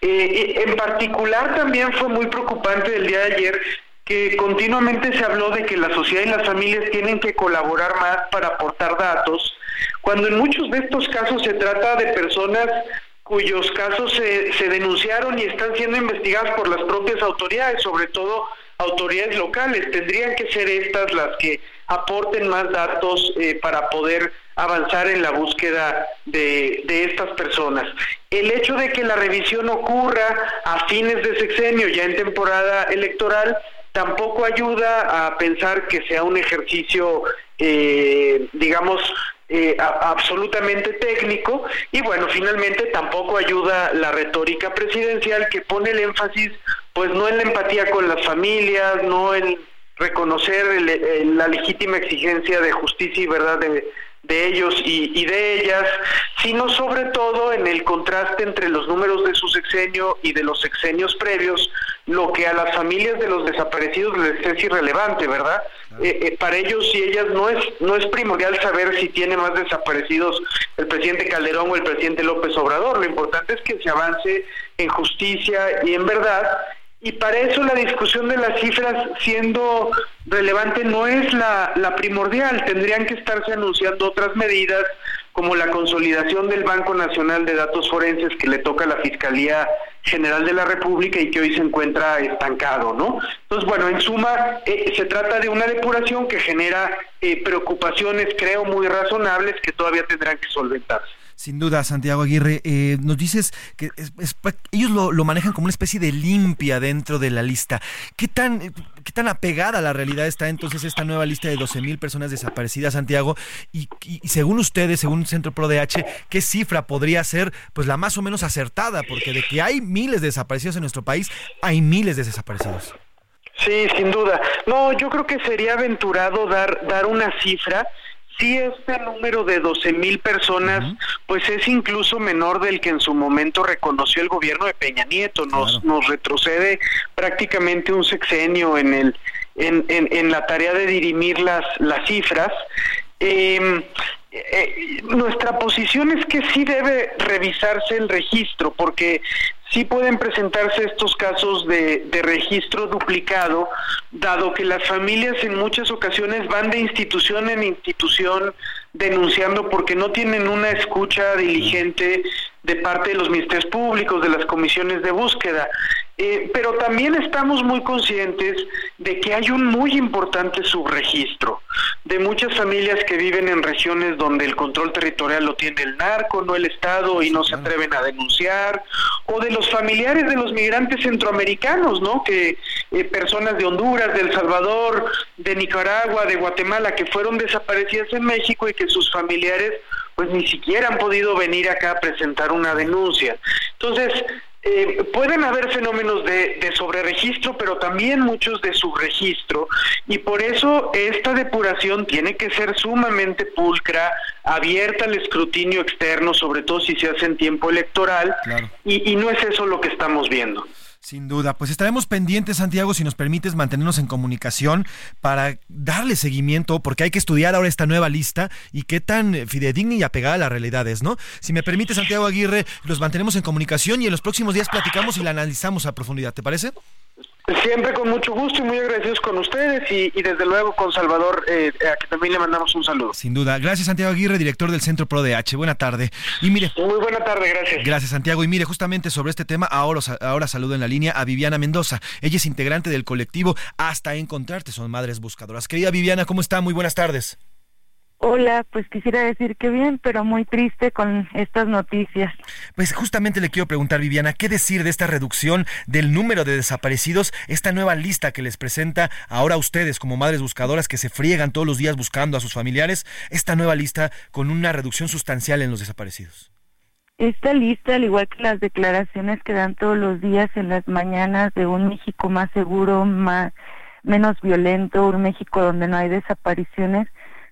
Eh, en particular también fue muy preocupante el día de ayer que continuamente se habló de que la sociedad y las familias tienen que colaborar más para aportar datos, cuando en muchos de estos casos se trata de personas cuyos casos se, se denunciaron y están siendo investigadas por las propias autoridades, sobre todo autoridades locales. Tendrían que ser estas las que aporten más datos eh, para poder avanzar en la búsqueda de, de, estas personas. El hecho de que la revisión ocurra a fines de sexenio, ya en temporada electoral, tampoco ayuda a pensar que sea un ejercicio, eh, digamos, eh, absolutamente técnico y bueno, finalmente tampoco ayuda la retórica presidencial que pone el énfasis pues no en la empatía con las familias, no en reconocer la legítima exigencia de justicia y verdad de, de ellos y, de ellas, sino sobre todo en el contraste entre los números de su sexenio y de los sexenios previos, lo que a las familias de los desaparecidos les es irrelevante, ¿verdad? Eh, eh, para ellos y ellas no es no es primordial saber si tiene más desaparecidos el presidente Calderón o el presidente López Obrador, lo importante es que se avance en justicia y en verdad y para eso la discusión de las cifras siendo relevante no es la, primordial, tendrían que estarse anunciando otras medidas como la consolidación del Banco Nacional de Datos Forenses que le toca a la Fiscalía General de la República y que hoy se encuentra estancado, ¿no? Entonces, bueno, en suma, eh, se trata de una depuración que genera eh, preocupaciones, creo, muy razonables que todavía tendrán que solventarse. Sin duda, Santiago Aguirre, eh, nos dices que ellos lo, manejan como una especie de limpia dentro de la lista. ¿Qué tan, qué tan apegada a la realidad está entonces esta nueva lista de 12 mil personas desaparecidas, Santiago? Y, según ustedes, según Centro ProDH, ¿qué cifra podría ser pues la más o menos acertada? Porque de que hay miles de desaparecidos en nuestro país, hay miles de desaparecidos. Sí, sin duda. No, yo creo que sería aventurado dar, dar una cifra sí este número de 12 mil personas, pues es incluso menor del que en su momento reconoció el gobierno de Peña Nieto, nos, nos retrocede prácticamente un sexenio en el en, en, en la tarea de dirimir las, las cifras. Em, eh, nuestra posición es que sí debe revisarse el registro, porque sí pueden presentarse estos casos de, registro duplicado, dado que las familias en muchas ocasiones van de institución en institución denunciando porque no tienen una escucha diligente de parte de los ministerios públicos, de las comisiones de búsqueda. Eh, pero también estamos muy conscientes de que hay un muy importante subregistro de muchas familias que viven en regiones donde el control territorial lo tiene el narco, no el Estado, y no se atreven a denunciar, o de los familiares de los migrantes centroamericanos, ¿no? Que eh, personas de Honduras, de El Salvador, de Nicaragua, de Guatemala, que fueron desaparecidas en México y que sus familiares pues ni siquiera han podido venir acá a presentar una denuncia. Entonces, eh, pueden haber fenómenos de, de sobreregistro, pero también muchos de subregistro, y por eso esta depuración tiene que ser sumamente pulcra, abierta al escrutinio externo, sobre todo si se hace en tiempo electoral, y, y no es eso lo que estamos viendo. Sin duda, pues estaremos pendientes, Santiago, si nos permites mantenernos en comunicación para darle seguimiento, porque hay que estudiar ahora esta nueva lista y qué tan fidedigna y apegada a la realidad es, ¿no? Si me permite, Santiago Aguirre, los mantenemos en comunicación y en los próximos días platicamos y la analizamos a profundidad, ¿te parece? Siempre con mucho gusto y muy agradecidos con ustedes y, y desde luego con Salvador, eh, a que también le mandamos un saludo. Sin duda. Gracias, Santiago Aguirre, director del Centro ProDH. Buena tarde. Y mire. Muy buena tarde, gracias. Gracias, Santiago. Y mire, justamente sobre este tema, ahora, ahora saludo en la línea a Viviana Mendoza. Ella es integrante del colectivo Hasta Encontrarte, son Madres Buscadoras. Querida Viviana, ¿cómo está? Muy buenas tardes. Hola, pues quisiera decir que bien, pero muy triste con estas noticias. Pues justamente le quiero preguntar, Viviana, ¿qué decir de esta reducción del número de desaparecidos, esta nueva lista que les presenta ahora a ustedes como madres buscadoras que se friegan todos los días buscando a sus familiares, esta nueva lista con una reducción sustancial en los desaparecidos? Esta lista, al igual que las declaraciones que dan todos los días en las mañanas de un México más seguro, más menos violento, un México donde no hay desapariciones,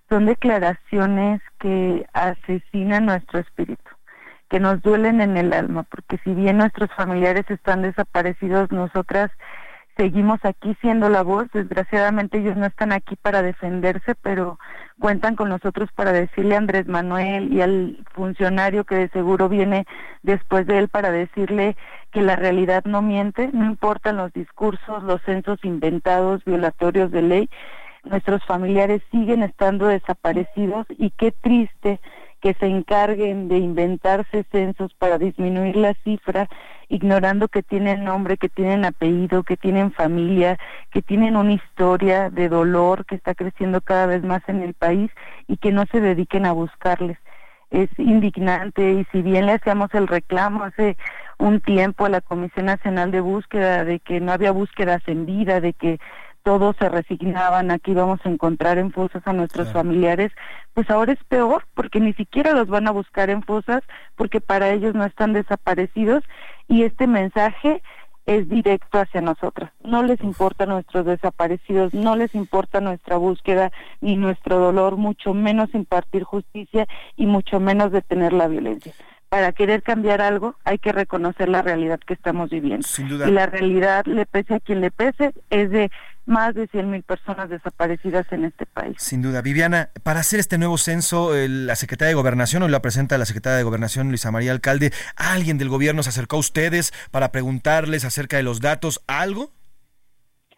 son declaraciones que asesinan nuestro espíritu, que nos duelen en el alma, porque si bien nuestros familiares están desaparecidos, nosotras seguimos aquí siendo la voz. Desgraciadamente ellos no están aquí para defenderse, pero cuentan con nosotros para decirle a Andrés Manuel y al funcionario que de seguro viene después de él para decirle que la realidad no miente, no importan los discursos, los censos inventados, violatorios de ley, nuestros familiares siguen estando desaparecidos y qué triste que se encarguen de inventarse censos para disminuir la cifra, ignorando que tienen nombre, que tienen apellido, que tienen familia, que tienen una historia de dolor que está creciendo cada vez más en el país y que no se dediquen a buscarles. Es indignante y si bien le hacíamos el reclamo hace un tiempo a la Comisión Nacional de Búsqueda de que no había búsquedas en vida, de que todos se resignaban, aquí vamos a encontrar en fosas a nuestros familiares, pues ahora es peor porque ni siquiera los van a buscar en fosas porque para ellos no están desaparecidos y este mensaje es directo hacia nosotras. No les importa nuestros desaparecidos, no les importa nuestra búsqueda ni nuestro dolor, mucho menos impartir justicia y mucho menos detener la violencia para querer cambiar algo hay que reconocer la realidad que estamos viviendo. Y la realidad, le pese a quien le pese, es de más de 100 mil personas desaparecidas en este país. Sin duda. Viviana, para hacer este nuevo censo, la Secretaria de Gobernación, o la presenta la Secretaria de Gobernación, Luisa María Alcalde, ¿alguien del gobierno se acercó a ustedes para preguntarles acerca de los datos? ¿Algo?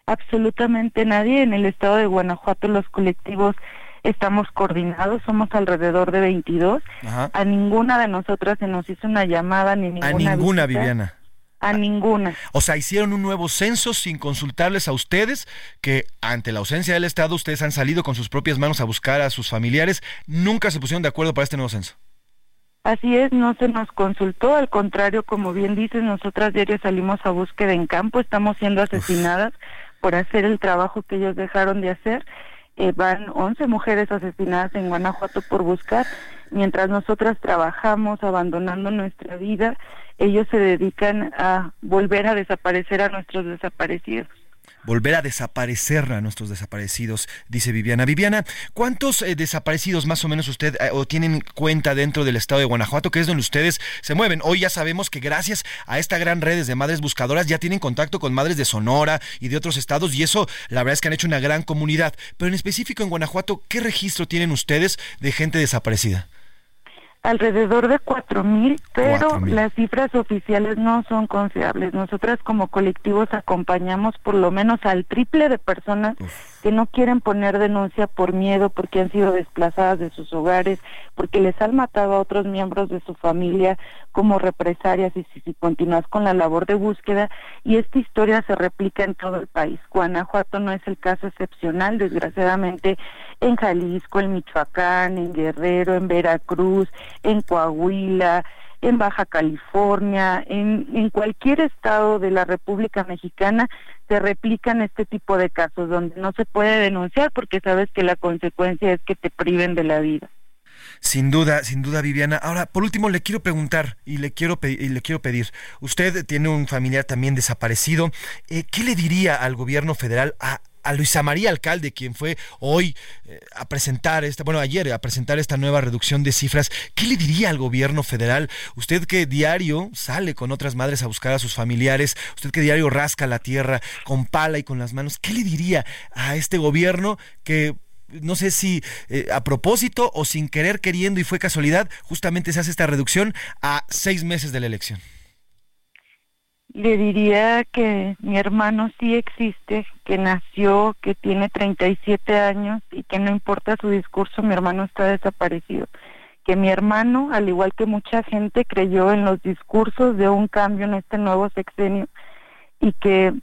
Absolutamente nadie. En el estado de Guanajuato los colectivos estamos coordinados, somos alrededor de 22. A ninguna de nosotras se nos hizo una llamada ni ninguna. A ninguna, Viviana. A ninguna. O sea, hicieron un nuevo censo sin consultarles a ustedes, que ante la ausencia del Estado ustedes han salido con sus propias manos a buscar a sus familiares. Nunca se pusieron de acuerdo para este nuevo censo. Así es, no se nos consultó, al contrario, como bien dices, nosotras diario salimos a búsqueda en campo, estamos siendo asesinadas por hacer el trabajo que ellos dejaron de hacer eh, van 11 mujeres asesinadas en Guanajuato por buscar. Mientras nosotras trabajamos abandonando nuestra vida, ellos se dedican a volver a desaparecer a nuestros desaparecidos volver a desaparecer a nuestros desaparecidos, dice Viviana. Viviana, ¿cuántos eh, desaparecidos más o menos usted eh, o tienen cuenta dentro del estado de Guanajuato, que es donde ustedes se mueven? Hoy ya sabemos que gracias a esta gran red de madres buscadoras ya tienen contacto con madres de Sonora y de otros estados y eso la verdad es que han hecho una gran comunidad. Pero en específico en Guanajuato, ¿qué registro tienen ustedes de gente desaparecida? Alrededor de cuatro mil, pero las cifras oficiales no son confiables. Nosotras como colectivos acompañamos por lo menos al triple de personas que no quieren poner denuncia por miedo, porque han sido desplazadas de sus hogares, porque les han matado a otros miembros de su familia como represalias y si, si continúas con la labor de búsqueda. Y esta historia se replica en todo el país. Guanajuato no es el caso excepcional, desgraciadamente en Jalisco, en Michoacán, en Guerrero, en Veracruz, en Coahuila, en Baja California, en, cualquier estado de la República Mexicana se replican este tipo de casos donde no se puede denunciar porque sabes que la consecuencia es que te priven de la vida. Sin duda, sin duda, Viviana. Ahora, por último, le quiero preguntar y le quiero, y le quiero pedir, usted tiene un familiar también desaparecido, eh, ¿qué le diría al gobierno federal a, a Luisa María Alcalde, quien fue hoy eh, a presentar esta, bueno, ayer a presentar esta nueva reducción de cifras, ¿qué le diría al gobierno federal? Usted que diario sale con otras madres a buscar a sus familiares, usted que diario rasca la tierra con pala y con las manos, ¿qué le diría a este gobierno que no sé si eh, a propósito o sin querer queriendo y fue casualidad, justamente se hace esta reducción a seis meses de la elección? Le diría que mi hermano sí existe, que nació, que tiene 37 años y que no importa su discurso, mi hermano está desaparecido. Que mi hermano, al igual que mucha gente, creyó en los discursos de un cambio en este nuevo sexenio y que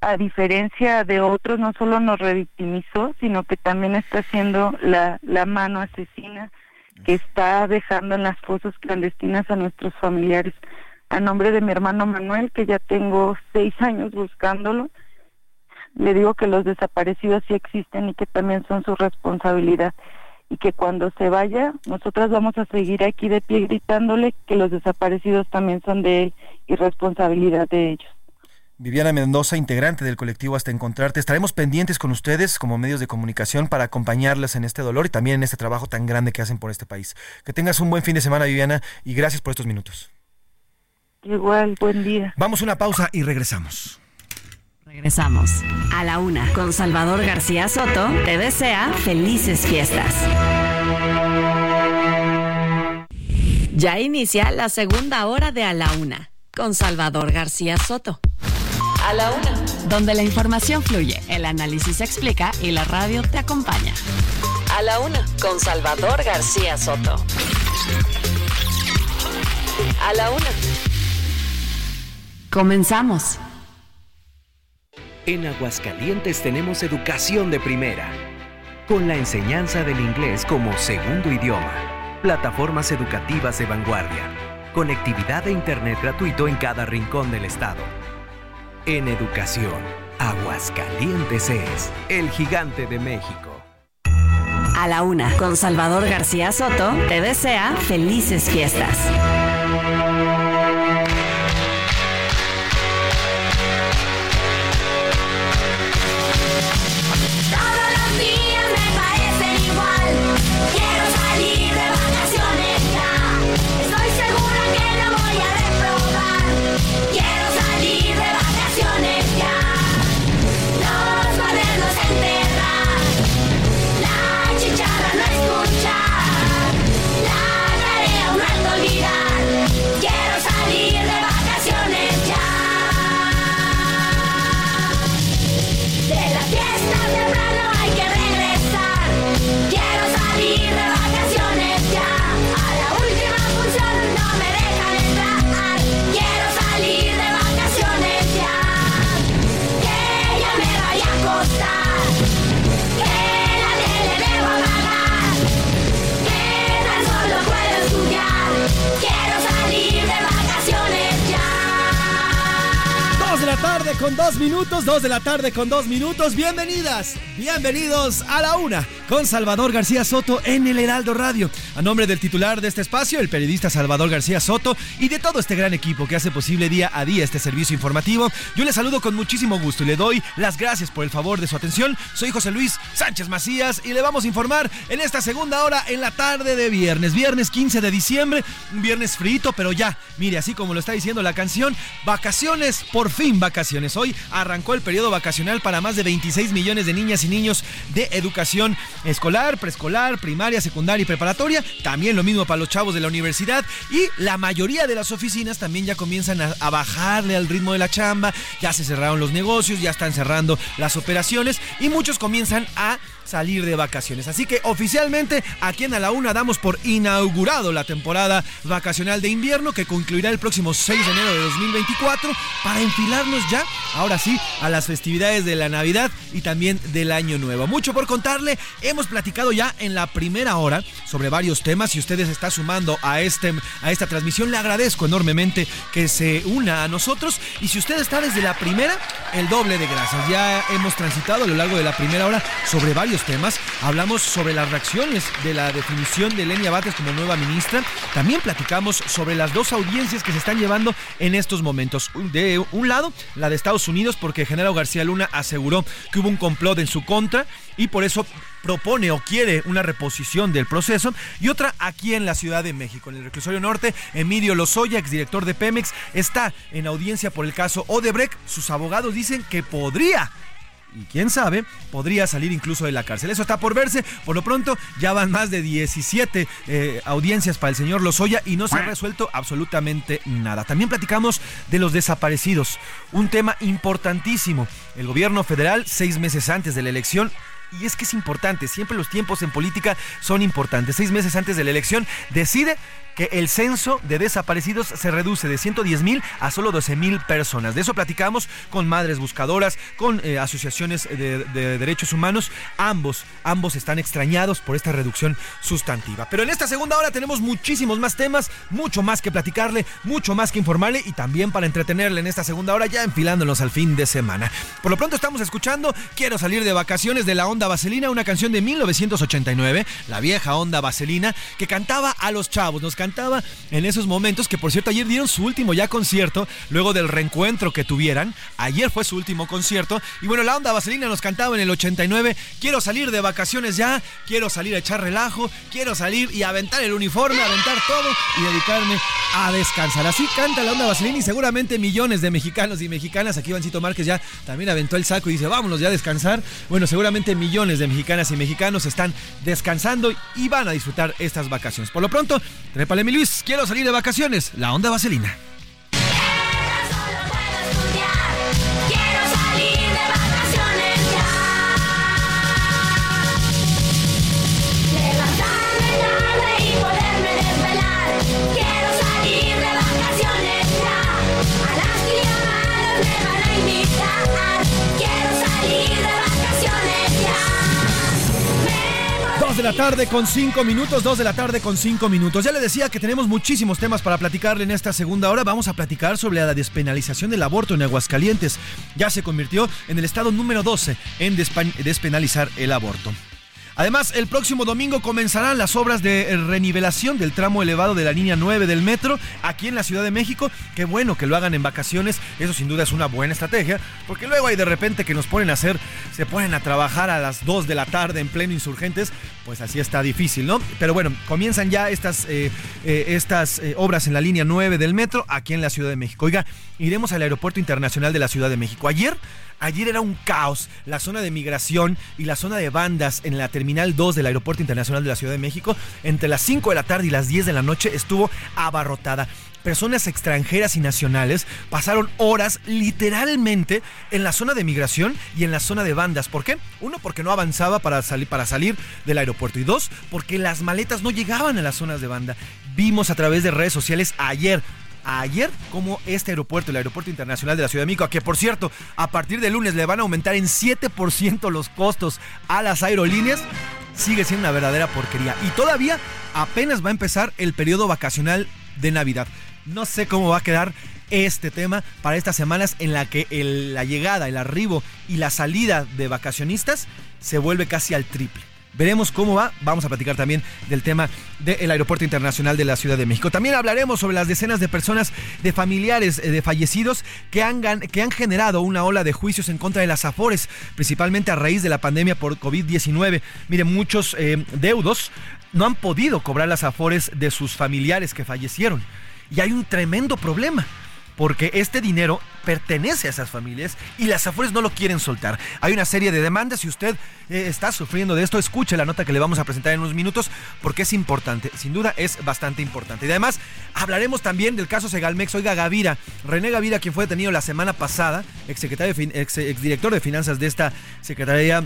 a diferencia de otros no solo nos revictimizó, sino que también está haciendo la, la mano asesina que está dejando en las fosas clandestinas a nuestros familiares a nombre de mi hermano Manuel, que ya tengo seis años buscándolo. Le digo que los desaparecidos sí existen y que también son su responsabilidad y que cuando se vaya, nosotras vamos a seguir aquí de pie gritándole que los desaparecidos también son de él y responsabilidad de ellos. Viviana Mendoza, integrante del colectivo Hasta Encontrarte. Estaremos pendientes con ustedes como medios de comunicación para acompañarlas en este dolor y también en este trabajo tan grande que hacen por este país. Que tengas un buen fin de semana, Viviana, y gracias por estos minutos. Igual, buen día. Vamos a una pausa y regresamos. Regresamos a la una con Salvador García Soto. Te desea felices fiestas. Ya inicia la segunda hora de A la Una con Salvador García Soto. A la Una. Donde la información fluye, el análisis se explica y la radio te acompaña. A la Una con Salvador García Soto. A la Una. Comenzamos. En Aguascalientes tenemos educación de primera, con la enseñanza del inglés como segundo idioma, plataformas educativas de vanguardia, conectividad de Internet gratuito en cada rincón del estado. En educación, Aguascalientes es el gigante de México. A la una, con Salvador García Soto, te desea felices fiestas. Con dos minutos, dos de la tarde con dos minutos. Bienvenidas, bienvenidos a la una con Salvador García Soto en el Heraldo Radio. A nombre del titular de este espacio, el periodista Salvador García Soto y de todo este gran equipo que hace posible día a día este servicio informativo, yo le saludo con muchísimo gusto y le doy las gracias por el favor de su atención. Soy José Luis Sánchez Macías y le vamos a informar en esta segunda hora en la tarde de viernes, viernes 15 de diciembre, un viernes frito, pero ya, mire, así como lo está diciendo la canción, vacaciones, por fin vacaciones hoy arrancó el periodo vacacional para más de 26 millones de niñas y niños de educación escolar, preescolar, primaria, secundaria y preparatoria. También lo mismo para los chavos de la universidad. Y la mayoría de las oficinas también ya comienzan a, a bajarle al ritmo de la chamba. Ya se cerraron los negocios, ya están cerrando las operaciones y muchos comienzan a salir de vacaciones. Así que oficialmente aquí en A la Una damos por inaugurado la temporada vacacional de invierno que concluirá el próximo 6 de enero de 2024 para enfilarnos ya, ahora sí, a las festividades de la Navidad y también del Año Nuevo. Mucho por contarle, hemos platicado ya en la primera hora sobre varios temas y ustedes está sumando a, este, a esta transmisión. Le agradezco enormemente que se una a nosotros y si usted está desde la primera, el doble de gracias. Ya hemos transitado a lo largo de la primera hora sobre varios temas. Hablamos sobre las reacciones de la definición de Lenia Bates como nueva ministra. También platicamos sobre las dos audiencias que se están llevando en estos momentos. De un lado, la de Estados Unidos, porque Genaro García Luna aseguró que hubo un complot en su contra y por eso propone o quiere una reposición del proceso y otra aquí en la Ciudad de México. En el reclusorio norte, Emilio Lozoya, exdirector de Pemex, está en audiencia por el caso Odebrecht. Sus abogados dicen que podría y quién sabe, podría salir incluso de la cárcel. Eso está por verse. Por lo pronto, ya van más de 17 eh, audiencias para el señor Lozoya y no se ha resuelto absolutamente nada. También platicamos de los desaparecidos, un tema importantísimo. El gobierno federal, seis meses antes de la elección, y es que es importante, siempre los tiempos en política son importantes. Seis meses antes de la elección decide que el censo de desaparecidos se reduce de 110 mil a solo 12 mil personas. De eso platicamos con madres buscadoras, con eh, asociaciones de, de, derechos humanos. Ambos, ambos están extrañados por esta reducción sustantiva. Pero en esta segunda hora tenemos muchísimos más temas, mucho más que platicarle, mucho más que informarle y también para entretenerle en esta segunda hora ya enfilándonos al fin de semana. Por lo pronto estamos escuchando Quiero salir de vacaciones de la Onda Vaselina, una canción de 1989, la vieja Onda Vaselina, que cantaba a los chavos. Cantaba en esos momentos, que por cierto ayer dieron su último ya concierto, luego del reencuentro que tuvieran. Ayer fue su último concierto. Y bueno, la onda vaselina nos cantaba en el 89, quiero salir de vacaciones ya, quiero salir a echar relajo, quiero salir y aventar el uniforme, aventar todo y dedicarme a descansar. Así canta la onda vaselina y seguramente millones de mexicanos y mexicanas, aquí Vancito Márquez ya también aventó el saco y dice, vámonos ya a descansar. Bueno, seguramente millones de mexicanas y mexicanos están descansando y van a disfrutar estas vacaciones. Por lo pronto, trépale mi Luis, quiero salir de vacaciones, la onda vaselina. De la tarde con cinco minutos, dos de la tarde con cinco minutos. Ya le decía que tenemos muchísimos temas para platicarle en esta segunda hora. Vamos a platicar sobre la despenalización del aborto en Aguascalientes. Ya se convirtió en el estado número 12 en despenalizar el aborto. Además, el próximo domingo comenzarán las obras de renivelación del tramo elevado de la línea 9 del metro aquí en la Ciudad de México. Qué bueno que lo hagan en vacaciones, eso sin duda es una buena estrategia, porque luego hay de repente que nos ponen a hacer, se ponen a trabajar a las 2 de la tarde en pleno insurgentes, pues así está difícil, ¿no? Pero bueno, comienzan ya estas, eh, eh, estas eh, obras en la línea 9 del metro aquí en la Ciudad de México. Oiga, iremos al Aeropuerto Internacional de la Ciudad de México. Ayer Ayer era un caos. La zona de migración y la zona de bandas en la Terminal 2 del Aeropuerto Internacional de la Ciudad de México, entre las 5 de la tarde y las 10 de la noche, estuvo abarrotada. Personas extranjeras y nacionales pasaron horas literalmente en la zona de migración y en la zona de bandas. ¿Por qué? Uno, porque no avanzaba para, salir para salir del aeropuerto. Y dos, porque las maletas no llegaban a las zonas de banda. Vimos a través de redes sociales ayer ayer como este aeropuerto, el Aeropuerto Internacional de la Ciudad de México, que por cierto, a partir de lunes le van a aumentar en 7% los costos a las aerolíneas, sigue siendo una verdadera porquería. Y todavía apenas va a empezar el periodo vacacional de Navidad. No sé cómo va a quedar este tema para estas semanas en la que la llegada, el arribo y la salida de vacacionistas se vuelve casi al triple. Veremos cómo va. Vamos a platicar también del tema del Aeropuerto Internacional de la Ciudad de México. También hablaremos sobre las decenas de personas, de familiares eh, de fallecidos que han, que han generado una ola de juicios en contra de las AFORES, principalmente a raíz de la pandemia por COVID-19. Miren, muchos eh, deudos no han podido cobrar las AFORES de sus familiares que fallecieron. Y hay un tremendo problema porque este dinero pertenece a esas familias y las Afores no lo quieren soltar. Hay una serie de demandas. Si usted eh, está sufriendo de esto, escuche la nota que le vamos a presentar en unos minutos porque es importante. Sin duda es bastante importante. Y además hablaremos también del caso Segalmex. Oiga, Gavira, René Gavira, quien fue detenido la semana pasada, exsecretario ex, exdirector de finanzas de esta Secretaría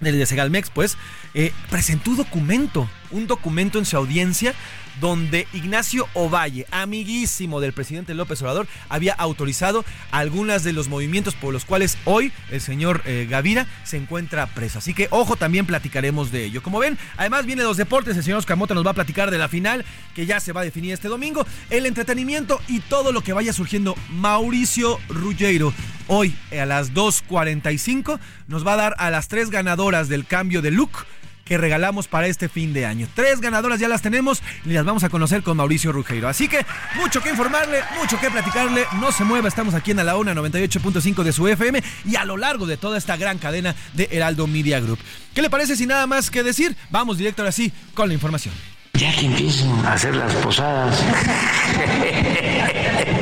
de Segalmex, pues, eh, presentó un documento, un documento en su audiencia donde Ignacio Ovalle, amiguísimo del presidente López Obrador, había autorizado algunos de los movimientos por los cuales hoy el señor eh, Gavira se encuentra preso. Así que ojo, también platicaremos de ello. Como ven, además viene los deportes, el señor Oscar nos va a platicar de la final que ya se va a definir este domingo, el entretenimiento y todo lo que vaya surgiendo. Mauricio Ruggiero, hoy a las 2.45 nos va a dar a las tres ganadoras del cambio de look que regalamos para este fin de año. Tres ganadoras ya las tenemos y las vamos a conocer con Mauricio Rugeiro. Así que mucho que informarle, mucho que platicarle. No se mueva, estamos aquí en a la 1 98.5 de su FM y a lo largo de toda esta gran cadena de Heraldo Media Group. ¿Qué le parece sin nada más que decir? Vamos directo ahora sí con la información. Ya que empiecen a hacer las posadas.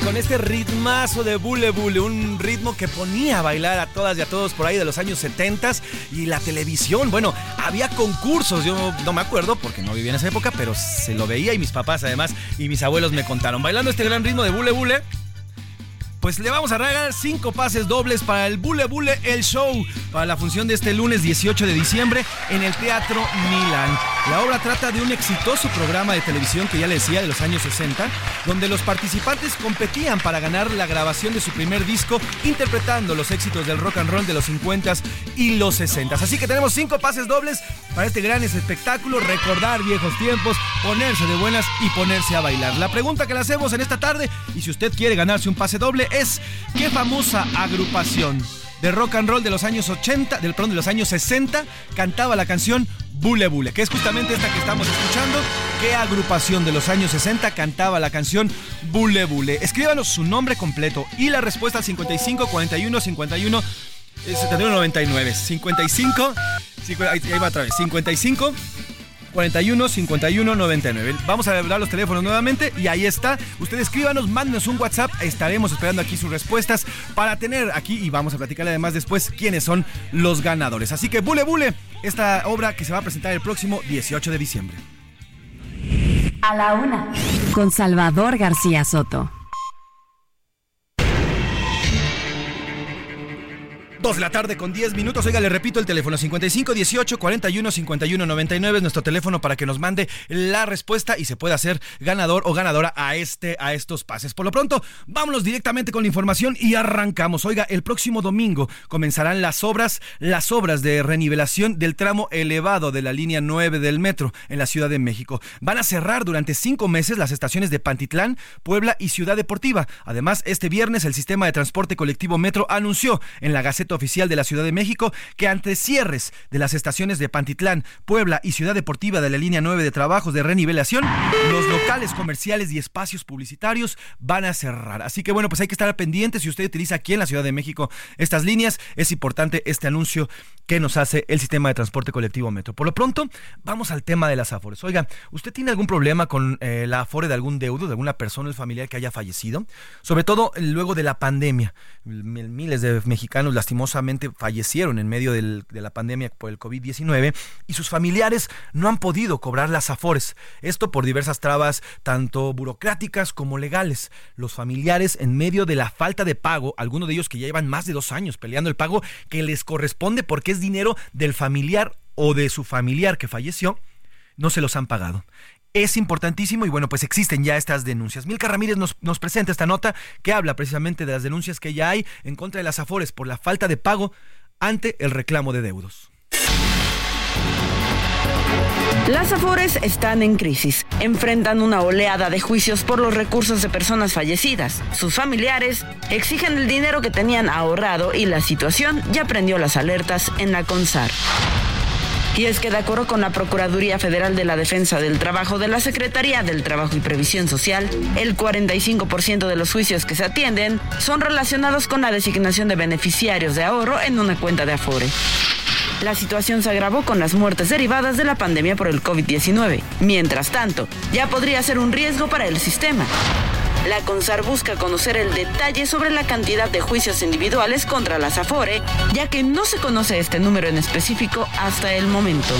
con este ritmazo de Bule Bule, un ritmo que ponía a bailar a todas y a todos por ahí de los años 70 y la televisión. Bueno, había concursos, yo no me acuerdo porque no vivía en esa época, pero se lo veía y mis papás además y mis abuelos me contaron. Bailando este gran ritmo de Bule Bule pues le vamos a regalar cinco pases dobles para el Bule Bule El Show, para la función de este lunes 18 de diciembre en el Teatro Milan. La obra trata de un exitoso programa de televisión que ya le decía de los años 60, donde los participantes competían para ganar la grabación de su primer disco, interpretando los éxitos del rock and roll de los 50s y los 60s. Así que tenemos cinco pases dobles para este gran espectáculo, recordar viejos tiempos, ponerse de buenas y ponerse a bailar. La pregunta que le hacemos en esta tarde, y si usted quiere ganarse un pase doble, es ¿qué famosa agrupación de rock and roll de los años 80, del perdón, de los años 60 cantaba la canción Bule Bule, que es justamente esta que estamos escuchando. ¿Qué agrupación de los años 60 cantaba la canción Bule Bule? Escríbanos su nombre completo y la respuesta al 55 41 51 71 99 55 ahí va otra vez 55 41 51 99. Vamos a hablar los teléfonos nuevamente y ahí está. Ustedes escríbanos, mándenos un WhatsApp. Estaremos esperando aquí sus respuestas para tener aquí y vamos a platicar además después quiénes son los ganadores. Así que Bule Bule, esta obra que se va a presentar el próximo 18 de diciembre. A la una. Con Salvador García Soto. De la tarde con 10 minutos. Oiga, le repito el teléfono 55 18 41 51 99 es nuestro teléfono para que nos mande la respuesta y se pueda hacer ganador o ganadora a este a estos pases. Por lo pronto, vámonos directamente con la información y arrancamos. Oiga, el próximo domingo comenzarán las obras, las obras de renivelación del tramo elevado de la línea 9 del metro en la Ciudad de México. Van a cerrar durante cinco meses las estaciones de Pantitlán, Puebla y Ciudad Deportiva. Además, este viernes el sistema de transporte colectivo Metro anunció en la Gaceta Oficial de la Ciudad de México que ante cierres de las estaciones de Pantitlán, Puebla y Ciudad Deportiva de la línea 9 de trabajos de renivelación, los locales comerciales y espacios publicitarios van a cerrar. Así que bueno, pues hay que estar pendientes si usted utiliza aquí en la Ciudad de México estas líneas. Es importante este anuncio que nos hace el sistema de transporte colectivo Metro. Por lo pronto, vamos al tema de las afores. Oiga, ¿usted tiene algún problema con eh, la afore de algún deudo, de alguna persona, el familiar que haya fallecido? Sobre todo luego de la pandemia. Miles de mexicanos fallecieron en medio de la pandemia por el COVID-19 y sus familiares no han podido cobrar las afores. Esto por diversas trabas, tanto burocráticas como legales. Los familiares, en medio de la falta de pago, algunos de ellos que ya llevan más de dos años peleando el pago que les corresponde porque es dinero del familiar o de su familiar que falleció, no se los han pagado es importantísimo y bueno, pues existen ya estas denuncias. Milka Ramírez nos, nos, presenta esta nota que habla precisamente de las denuncias que ya hay en contra de las Afores por la falta de pago ante el reclamo de deudos. Las Afores están en crisis. Enfrentan una oleada de juicios por los recursos de personas fallecidas. Sus familiares exigen el dinero que tenían ahorrado y la situación ya prendió las alertas en la CONSAR. Y es que de acuerdo con la Procuraduría Federal de la Defensa del Trabajo de la Secretaría del Trabajo y Previsión Social, el 45% de los juicios que se atienden son relacionados con la designación de beneficiarios de ahorro en una cuenta de Afore. La situación se agravó con las muertes derivadas de la pandemia por el COVID-19. Mientras tanto, ya podría ser un riesgo para el sistema. La CONSAR busca conocer el detalle sobre la cantidad de juicios individuales contra las AFORE, ya que no se conoce este número en específico hasta el momento.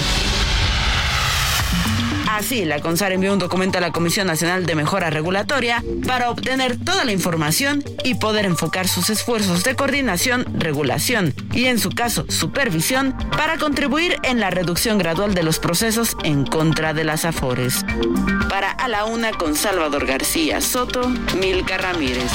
Así, la CONSAR envió un documento a la Comisión Nacional de Mejora Regulatoria para obtener toda la información y poder enfocar sus esfuerzos de coordinación, regulación y, en su caso, supervisión para contribuir en la reducción gradual de los procesos en contra de las AFORES. Para A la Una con Salvador García Soto, Milka Ramírez.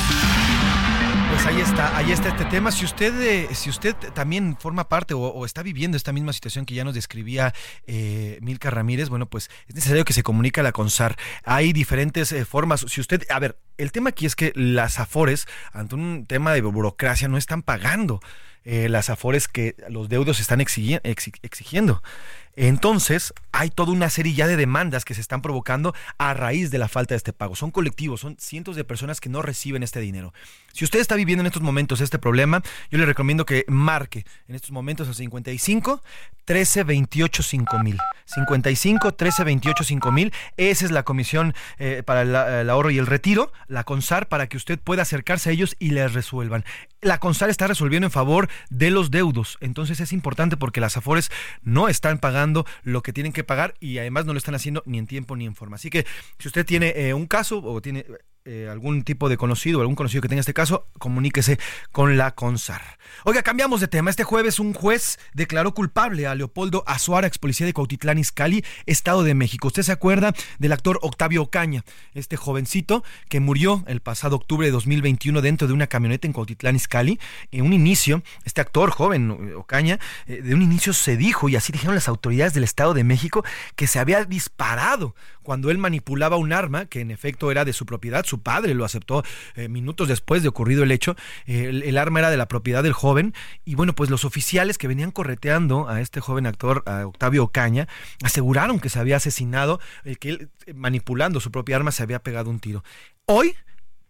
Pues ahí está, ahí está este tema. Si usted, eh, si usted también forma parte o, está viviendo esta misma situación que ya nos describía eh, Milka Ramírez, bueno, pues es necesario que se comunique a la CONSAR. Hay diferentes eh, formas. Si usted, a ver, el tema aquí es que las AFORES, ante un tema de burocracia, no están pagando las AFORES que los deudos están exigiendo. Entonces, hay toda una serie ya de demandas que se están provocando a raíz de la falta de este pago. Son colectivos, son cientos de personas que no reciben este dinero. Si usted está viviendo en estos momentos este problema, yo le recomiendo que marque en estos momentos a 55 13 28 5000. 55 13 28 5000. Esa es la comisión eh, para el, ahorro y el retiro, la CONSAR, para que usted pueda acercarse a ellos y les resuelvan. La CONSAR está resolviendo en favor de los deudos. Entonces es importante porque las AFORES no están pagando lo que tienen que pagar y además no lo están haciendo ni en tiempo ni en forma. Así que si usted tiene eh, un caso o tiene eh, algún tipo de conocido, algún conocido que tenga este caso, comuníquese con la CONSAR. Oiga, cambiamos de tema. Este jueves un juez declaró culpable a Leopoldo Azuara, ex policía de Cautitlán Izcalli, Estado de México. Usted se acuerda del actor Octavio Ocaña, este jovencito que murió el pasado octubre de 2021 dentro de una camioneta en Cautitlán Izcalli. En un inicio, este actor joven, Ocaña, eh, de un inicio se dijo, y así dijeron las autoridades del Estado de México, que se había disparado cuando él manipulaba un arma que en efecto era de su propiedad su padre lo aceptó eh, minutos después de ocurrido el hecho. el, arma era de la propiedad del joven y bueno, pues los oficiales que venían correteando a este joven actor, a Octavio Ocaña, aseguraron que se había asesinado, eh, que él eh, manipulando su propia arma se había pegado un tiro. Hoy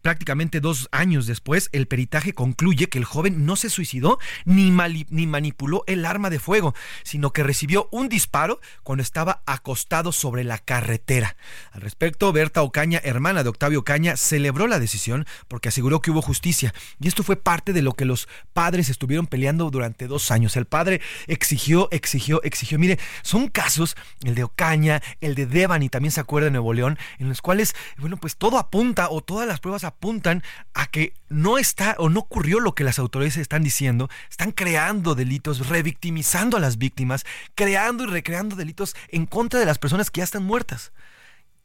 Prácticamente dos años después, el peritaje concluye que el joven no se suicidó ni, ni, manipuló el arma de fuego, sino que recibió un disparo cuando estaba acostado sobre la carretera. Al respecto, Berta Ocaña, hermana de Octavio Ocaña, celebró la decisión porque aseguró que hubo justicia. Y esto fue parte de lo que los padres estuvieron peleando durante dos años. El padre exigió, exigió, exigió. Mire, son casos, el de Ocaña, el de Devan y también se acuerda de Nuevo León, en los cuales, bueno, pues todo apunta o todas las pruebas apuntan a que no está o no ocurrió lo que las autoridades están diciendo, están creando delitos, revictimizando a las víctimas, creando y recreando delitos en contra de las personas que ya están muertas.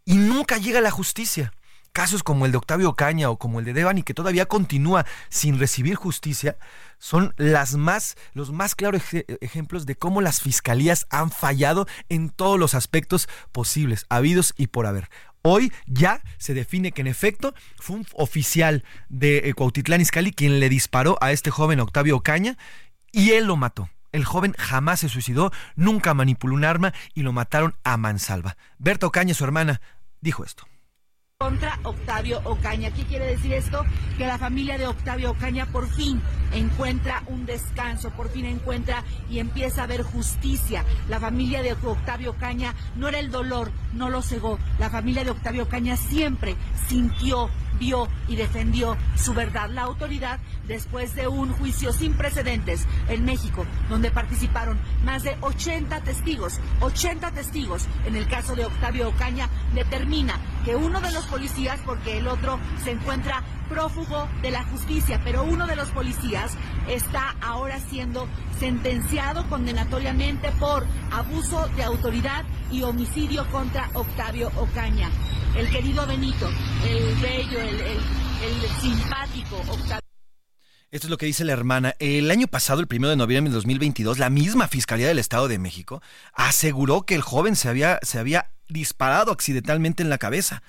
Y nunca llega la justicia. Casos como el de Octavio Caña o como el de Devani, que todavía continúa sin recibir justicia, son las más, los más claros ejemplos de cómo las fiscalías han fallado en todos los aspectos posibles, habidos y por haber. Hoy ya se define que en efecto fue un oficial de eh, Cuautitlán Izcalli quien le disparó a este joven Octavio Ocaña y él lo mató. El joven jamás se suicidó, nunca manipuló un arma y lo mataron a mansalva. Berta Ocaña, su hermana, dijo esto contra Octavio Ocaña. ¿Qué quiere decir esto? Que la familia de Octavio Ocaña por fin encuentra un descanso, por fin encuentra y empieza a ver justicia. La familia de Octavio Ocaña no era el dolor, no lo cegó. La familia de Octavio Ocaña siempre sintió vio y defendió su verdad. La autoridad, después de un juicio sin precedentes en México, donde participaron más de 80 testigos, 80 testigos en el caso de Octavio Ocaña, determina que uno de los policías, porque el otro se encuentra prófugo de la justicia, pero uno de los policías está ahora siendo sentenciado condenatoriamente por abuso de autoridad y homicidio contra Octavio Ocaña. El querido Benito, el bello, el, simpático Octavio. Esto es lo que dice la hermana. El año pasado, el 1 de noviembre de 2022, la misma Fiscalía del Estado de México aseguró que el joven se había, se había disparado accidentalmente en la cabeza.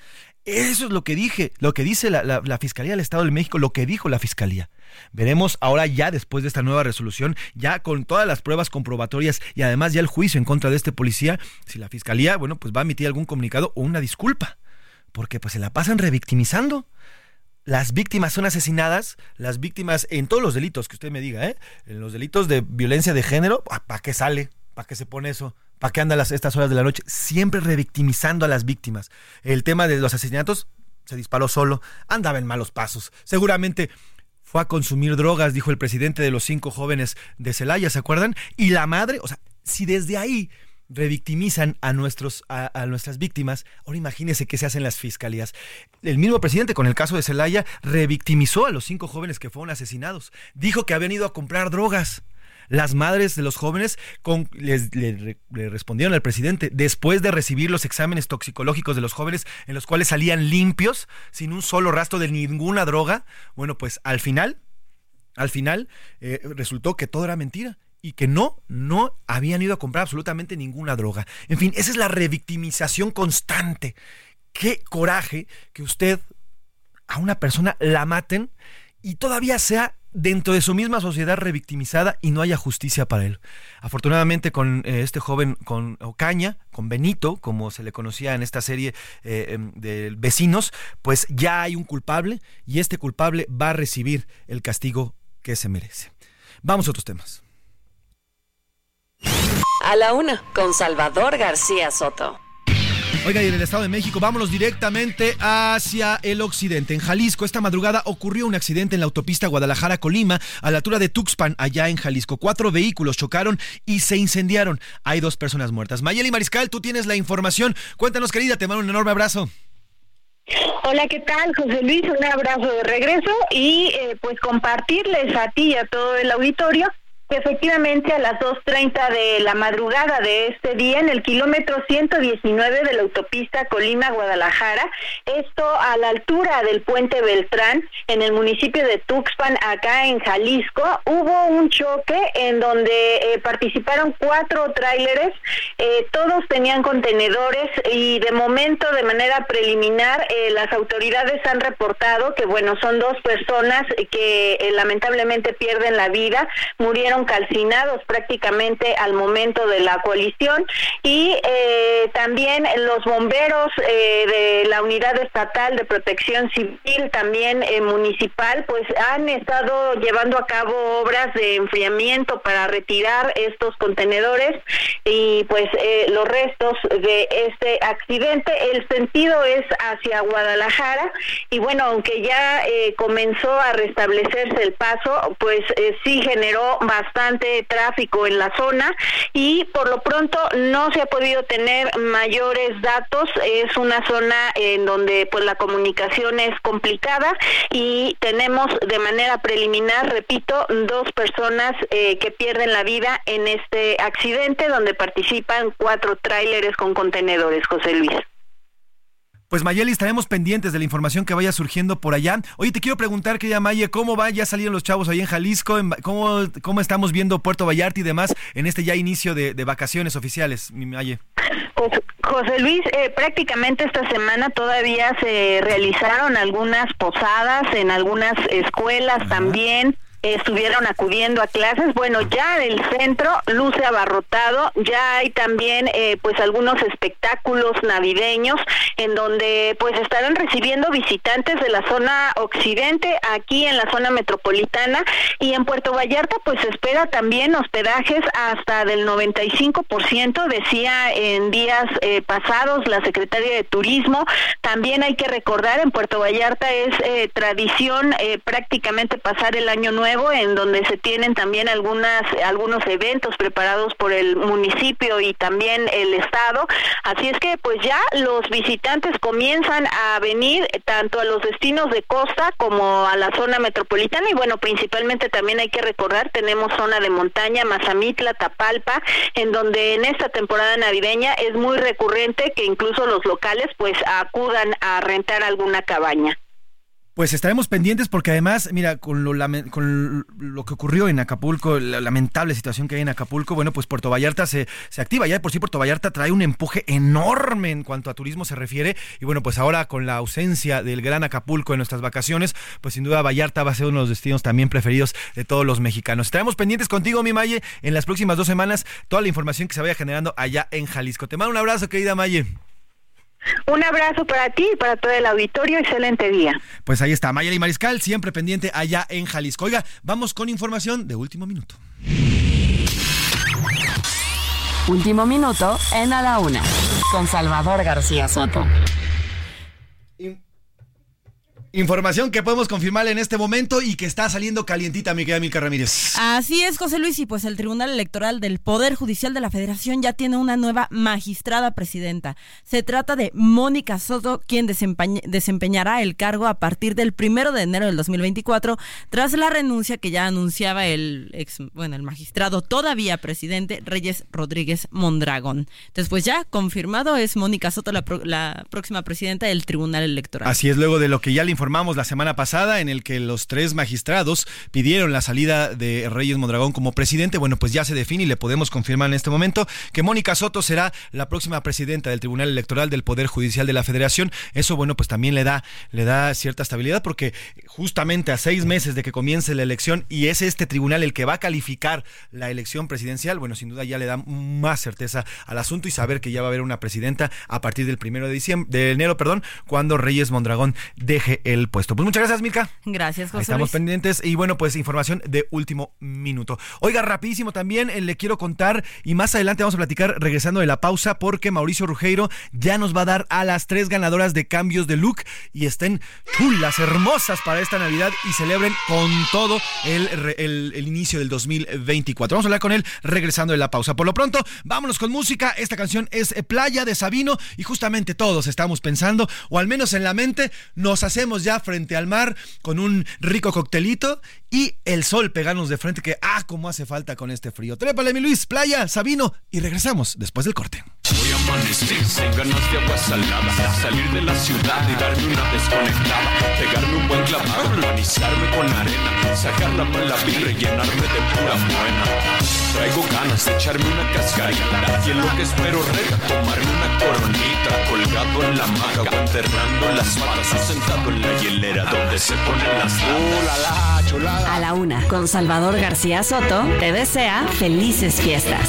Eso es lo que dije, lo que dice la, Fiscalía del Estado de México, lo que dijo la Fiscalía. Veremos ahora ya después de esta nueva resolución, ya con todas las pruebas comprobatorias y además ya el juicio en contra de este policía, si la Fiscalía, bueno, pues va a emitir algún comunicado o una disculpa, porque pues se la pasan revictimizando. Las víctimas son asesinadas, las víctimas en todos los delitos que usted me diga, ¿eh? En los delitos de violencia de género, ¿para qué sale? ¿Para qué se pone eso? ¿Para qué anda las, estas horas de la noche? Siempre revictimizando a las víctimas. El tema de los asesinatos se disparó solo, andaba en malos pasos. Seguramente fue a consumir drogas, dijo el presidente de los cinco jóvenes de Celaya, ¿se acuerdan? Y la madre, o sea, si desde ahí revictimizan a, nuestros, a, nuestras víctimas, ahora imagínense qué se hacen las fiscalías. El mismo presidente, con el caso de Celaya, revictimizó a los cinco jóvenes que fueron asesinados. Dijo que habían ido a comprar drogas. Las madres de los jóvenes le, respondieron al presidente después de recibir los exámenes toxicológicos de los jóvenes en los cuales salían limpios, sin un solo rastro de ninguna droga. Bueno, pues al final, al final eh, resultó que todo era mentira y que no, no habían ido a comprar absolutamente ninguna droga. En fin, esa es la revictimización constante. Qué coraje que usted a una persona la maten y todavía sea dentro de su misma sociedad revictimizada y no haya justicia para él. Afortunadamente con eh, este joven, con Ocaña, con Benito, como se le conocía en esta serie eh, em, de vecinos, pues ya hay un culpable y este culpable va a recibir el castigo que se merece. Vamos a otros temas. A la una, con Salvador García Soto. Oiga, y en el Estado de México, vámonos directamente hacia el occidente. En Jalisco, esta madrugada ocurrió un accidente en la autopista Guadalajara-Colima, a la altura de Tuxpan, allá en Jalisco. Cuatro vehículos chocaron y se incendiaron. Hay dos personas muertas. Mayeli Mariscal, tú tienes la información. Cuéntanos, querida, te mando un enorme abrazo. Hola, ¿qué tal, José Luis? Un abrazo de regreso y eh, pues compartirles a ti y a todo el auditorio Efectivamente, a las 2.30 de la madrugada de este día, en el kilómetro 119 de la autopista Colima-Guadalajara, esto a la altura del puente Beltrán, en el municipio de Tuxpan, acá en Jalisco, hubo un choque en donde eh, participaron cuatro tráileres, eh, todos tenían contenedores y de momento, de manera preliminar, eh, las autoridades han reportado que, bueno, son dos personas que lamentablemente pierden la vida, murieron calcinados prácticamente al momento de la colisión y eh, también los bomberos eh, de la unidad estatal de protección civil también eh, municipal pues han estado llevando a cabo obras de enfriamiento para retirar estos contenedores y pues los restos de este accidente. El sentido es hacia Guadalajara y bueno aunque ya comenzó a restablecerse el paso pues sí generó más bastante tráfico en la zona y por lo pronto no se ha podido tener mayores datos. Es una zona en donde pues la comunicación es complicada y tenemos de manera preliminar, repito, dos personas eh, que pierden la vida en este accidente donde participan cuatro tráileres con contenedores, José Luis. Pues Mayeli, estaremos pendientes de la información que vaya surgiendo por allá. Oye, te quiero preguntar, querida Maye, ¿cómo va? Ya salieron los chavos ahí en Jalisco, ¿cómo, cómo estamos viendo Puerto Vallarta y demás en este ya inicio de, vacaciones oficiales, mi Maye? Pues, José Luis, eh, prácticamente esta semana todavía se realizaron algunas posadas en algunas escuelas también estuvieron acudiendo a clases. Bueno, ya el centro luce abarrotado, ya hay también eh, pues algunos espectáculos navideños en donde pues estarán recibiendo visitantes de la zona occidente aquí en la zona metropolitana y en Puerto Vallarta pues se espera también hospedajes hasta del 95%, decía en días eh, pasados la secretaria de Turismo. También hay que recordar en Puerto Vallarta es eh, tradición prácticamente pasar el año nuevo en donde se tienen también algunas algunos eventos preparados por el municipio y también el estado. Así es que pues ya los visitantes comienzan a venir tanto a los destinos de costa como a la zona metropolitana y bueno, principalmente también hay que recordar tenemos zona de montaña, Mazamitla, Tapalpa, en donde en esta temporada navideña es muy recurrente que incluso los locales pues acudan a rentar alguna cabaña. Pues estaremos pendientes porque además, mira, con lo, que ocurrió en Acapulco, la lamentable situación que hay en Acapulco, bueno, pues Puerto Vallarta se, se activa. Ya de por sí Puerto Vallarta trae un empuje enorme en cuanto a turismo se refiere. Y bueno, pues ahora con la ausencia del gran Acapulco en nuestras vacaciones, pues sin duda Vallarta va a ser uno de los destinos también preferidos de todos los mexicanos. Estaremos pendientes contigo, mi Maye, en las próximas dos semanas, toda la información que se vaya generando allá en Jalisco. Te mando un abrazo, querida Maye. Un abrazo para ti y para todo el auditorio. Excelente día. Pues ahí está, Mayeli Mariscal, siempre pendiente allá en Jalisco. Oiga, vamos con información de último minuto. Último minuto en A la Una, con Salvador García Soto. Información que podemos confirmar en este momento y que está saliendo calientita, mi querida Milka Ramírez. Así es, José Luis, y pues el Tribunal Electoral del Poder Judicial de la Federación ya tiene una nueva magistrada presidenta. Se trata de Mónica Soto, quien desempeñará el cargo a partir del primero de enero del 2024, tras la renuncia que ya anunciaba el ex, bueno, el magistrado todavía presidente Reyes Rodríguez Mondragón. Entonces, pues ya confirmado es Mónica Soto la, la próxima presidenta del Tribunal Electoral. Así es, luego de lo que ya le informamos la semana pasada en el que los tres magistrados pidieron la salida de Reyes Mondragón como presidente. Bueno, pues ya se define y le podemos confirmar en este momento que Mónica Soto será la próxima presidenta del Tribunal Electoral del Poder Judicial de la Federación. Eso, bueno, pues también le da, le da cierta estabilidad porque justamente a seis meses de que comience la elección y es este tribunal el que va a calificar la elección presidencial, bueno, sin duda ya le da más certeza al asunto y saber que ya va a haber una presidenta a partir del primero de diciembre, de enero, perdón, cuando Reyes Mondragón deje el puesto. Pues muchas gracias, Milka. Gracias, José. estamos pendientes y bueno, pues información de último minuto. Oiga, rapidísimo también eh, le quiero contar y más adelante vamos a platicar regresando de la pausa porque Mauricio Rugeiro ya nos va a dar a las tres ganadoras de cambios de look y estén chulas, hermosas para esta Navidad y celebren con todo el, el, el inicio del 2024. Vamos a hablar con él regresando de la pausa. Por lo pronto, vámonos con música. Esta canción es Playa de Sabino y justamente todos estamos pensando, o al menos en la mente, nos hacemos ya frente al mar con un rico coctelito y el sol pegarnos de frente que, ah, cómo hace falta con este frío. Trépale, mi Luis, playa, Sabino, y regresamos después del corte. Voy a amanecer sin ganas de agua salada, salir de la ciudad y darme una desconectada, pegarme un buen clavado, organizarme con arena, sacarla para la birra y llenarme de pura buena. Traigo ganas de echarme una cascarita y en lo que espero rega, tomarme una coronita, colgado en la maca o enterrando las patas o sentado en la hielera donde se ponen las latas. A la una, con Salvador García Soto, te desea felices fiestas.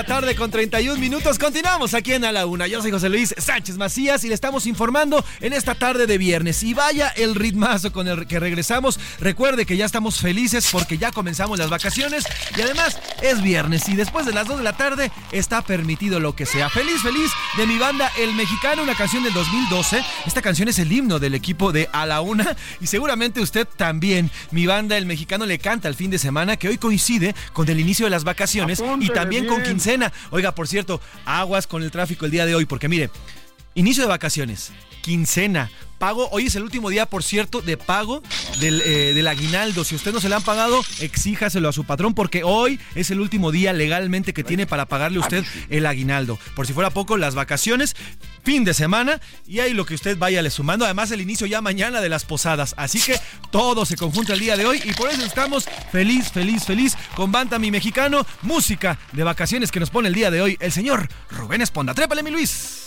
La tarde con 31 minutos. Continuamos aquí en A la Una. Yo soy José Luis Sánchez Macías y le estamos informando en esta tarde de viernes. Y vaya el ritmazo con el que regresamos. Recuerde que ya estamos felices porque ya comenzamos las vacaciones y además es viernes y después de las 2 de la tarde está permitido lo que sea. Feliz, feliz de mi banda El Mexicano, una canción del 2012. Esta canción es el himno del equipo de A la Una y seguramente usted también. Mi banda El Mexicano le canta el fin de semana que hoy coincide con el inicio de las vacaciones y también con Oiga, por cierto, aguas con el tráfico el día de hoy, porque mire, inicio de vacaciones, quincena, pago. Hoy es el último día, por cierto, de pago del, eh, del, aguinaldo. Si usted no se le han pagado, exíjaselo a su patrón porque hoy es el último día legalmente que tiene para pagarle usted el aguinaldo. Por si fuera poco, las vacaciones, fin de semana y ahí lo que usted vaya le sumando. Además, el inicio ya mañana de las posadas. Así que todo se conjunta el día de hoy y por eso estamos feliz, feliz, feliz con Banta Mi Mexicano, música de vacaciones que nos pone el día de hoy el señor Rubén Esponda. Trépale, mi Luis.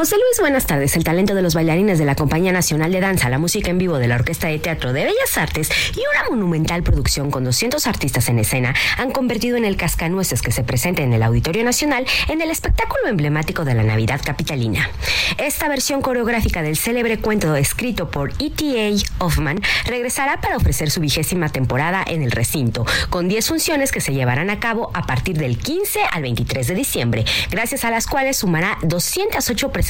José Luis, buenas tardes. El talento de los bailarines de la Compañía Nacional de Danza, la música en vivo de la Orquesta de Teatro de Bellas Artes y una monumental producción con 200 artistas en escena han convertido en el cascanueces que se presenta en el Auditorio Nacional en el espectáculo emblemático de la Navidad capitalina. Esta versión coreográfica del célebre cuento escrito por E.T.A. Hoffman regresará para ofrecer su vigésima temporada en el recinto, con 10 funciones que se llevarán a cabo a partir del 15 al 23 de diciembre, gracias a las cuales sumará 208 presentaciones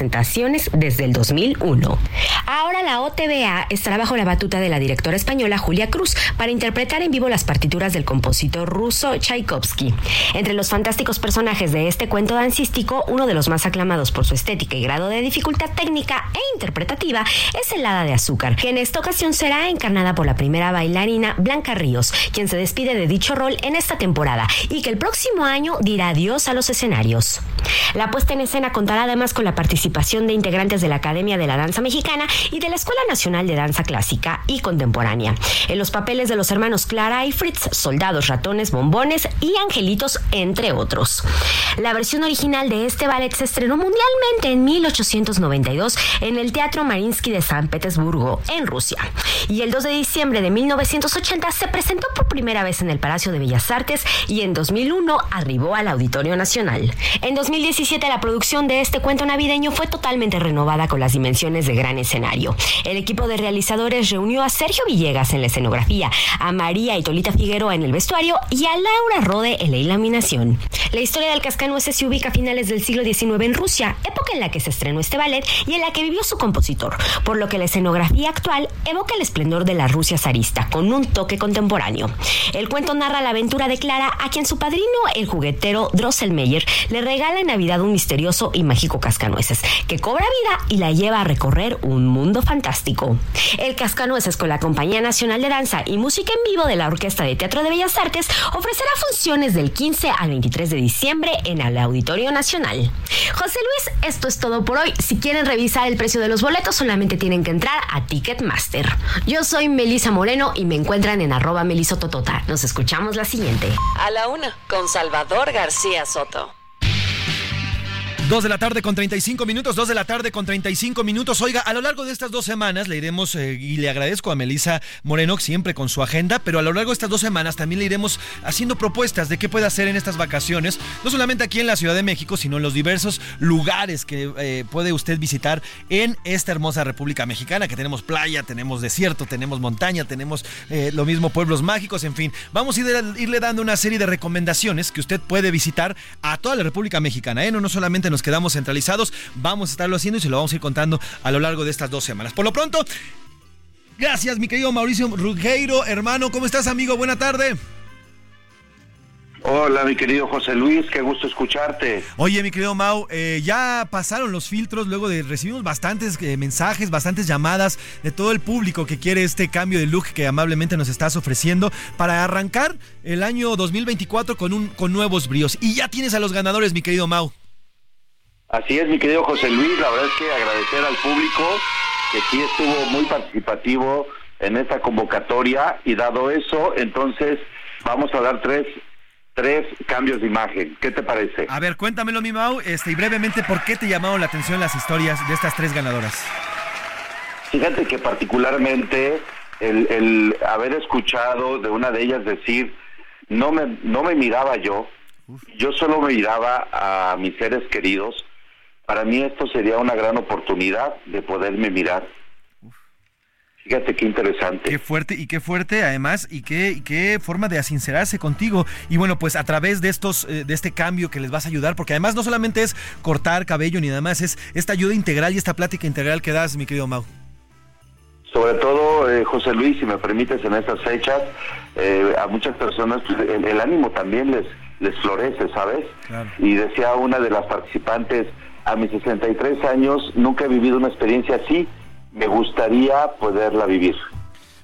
desde el 2001. Ahora la OTBA estará bajo la batuta de la directora española Julia Cruz para interpretar en vivo las partituras del compositor ruso Tchaikovsky. Entre los fantásticos personajes de este cuento dancístico, uno de los más aclamados por su estética y grado de dificultad técnica e interpretativa es el Hada de Azúcar, que en esta ocasión será encarnada por la primera bailarina Blanca Ríos, quien se despide de dicho rol en esta temporada y que el próximo año dirá adiós a los escenarios. La puesta en escena contará además con la participación participación de integrantes de la Academia de la Danza Mexicana y de la Escuela Nacional de Danza Clásica y Contemporánea. En los papeles de los hermanos Clara y Fritz, soldados, ratones, bombones y angelitos, entre otros. La versión original de este ballet se estrenó mundialmente en 1892 en el Teatro Marinsky de San Petersburgo, en Rusia. Y el 2 de diciembre de 1980 se presentó por primera vez en el Palacio de Bellas Artes y en 2001 arribó al Auditorio Nacional. En 2017 la producción de este cuento navideño fue totalmente renovada con las dimensiones de gran escenario. El equipo de realizadores reunió a Sergio Villegas en la escenografía, a María y Tolita Figueroa en el vestuario y a Laura Rode en la iluminación. La historia del cascanueces se ubica a finales del siglo XIX en Rusia, época en la que se estrenó este ballet y en la que vivió su compositor, por lo que la escenografía actual evoca el esplendor de la Rusia zarista, con un toque contemporáneo. El cuento narra la aventura de Clara, a quien su padrino, el juguetero Drosselmeyer, le regala en Navidad un misterioso y mágico cascanueces que cobra vida y la lleva a recorrer un mundo fantástico. El Cascanueces con la Compañía Nacional de Danza y Música en Vivo de la Orquesta de Teatro de Bellas Artes ofrecerá funciones del 15 al 23 de diciembre en el Auditorio Nacional. José Luis, esto es todo por hoy. Si quieren revisar el precio de los boletos, solamente tienen que entrar a Ticketmaster. Yo soy Melisa Moreno y me encuentran en arroba melisototota. Nos escuchamos la siguiente. A la una, con Salvador García Soto. 2 de la tarde con 35 minutos, 2 de la tarde con 35 minutos. Oiga, a lo largo de estas dos semanas le iremos, eh, y le agradezco a Melisa Moreno siempre con su agenda, pero a lo largo de estas dos semanas también le iremos haciendo propuestas de qué puede hacer en estas vacaciones, no solamente aquí en la Ciudad de México, sino en los diversos lugares que eh, puede usted visitar en esta hermosa República Mexicana, que tenemos playa, tenemos desierto, tenemos montaña, tenemos eh, lo mismo pueblos mágicos, en fin. Vamos a irle dando una serie de recomendaciones que usted puede visitar a toda la República Mexicana, no, no solamente nos quedamos centralizados. Vamos a estarlo haciendo y se lo vamos a ir contando a lo largo de estas dos semanas. Por lo pronto, gracias mi querido Mauricio Rugeiro, hermano. ¿Cómo estás, amigo? Buena tarde. Hola, mi querido José Luis, qué gusto escucharte. Oye, mi querido Mau, eh, ya pasaron los filtros luego de recibimos bastantes eh, mensajes, bastantes llamadas de todo el público que quiere este cambio de look que amablemente nos estás ofreciendo para arrancar el año 2024 con un con nuevos bríos. Y ya tienes a los ganadores, mi querido Mau. Así es, mi querido José Luis, la verdad es que agradecer al público que sí estuvo muy participativo en esta convocatoria y dado eso, entonces vamos a dar tres tres cambios de imagen. ¿Qué te parece? A ver, cuéntamelo, mi Mau, este, y brevemente, ¿por qué te llamaron la atención las historias de estas tres ganadoras? Fíjate que particularmente el, el haber escuchado de una de ellas decir, no me, no me miraba yo, yo solo me miraba a mis seres queridos, para mí esto sería una gran oportunidad de poderme mirar Fíjate qué interesante. Qué fuerte y qué fuerte además y qué, qué forma de asincerarse contigo. Y bueno, pues a través de estos eh, de este cambio que les vas a ayudar, porque además no solamente es cortar cabello ni nada más, es esta ayuda integral y esta plática integral que das, mi querido Mau. Sobre todo, eh, José Luis, si me permites, en estas fechas, eh, a muchas personas pues, el, ánimo también les, les florece, ¿sabes? Y decía una de las participantes, a mis 63 años nunca he vivido una experiencia así me gustaría poderla vivir.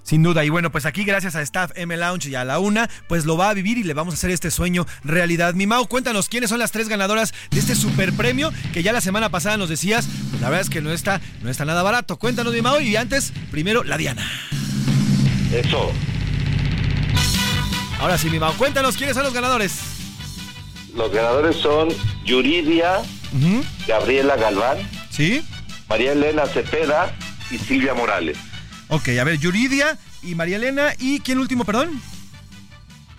Sin duda, y bueno, pues aquí gracias a Staff M Lounge y a la una, pues lo va a vivir y le vamos a hacer este sueño realidad. Mi Mau, cuéntanos quiénes son las tres ganadoras de este super premio que ya la semana pasada nos decías, pues la verdad es que no está, no está nada barato. Cuéntanos, mi Mau, y antes, primero, la Diana. Eso. Ahora sí, mi Mau, cuéntanos quiénes son los ganadores. Los ganadores son Yuridia, Gabriela Galván, ¿Sí? María Elena Cepeda y Silvia Morales. Ok, a ver, Yuridia y María Elena. ¿Y quién último, perdón?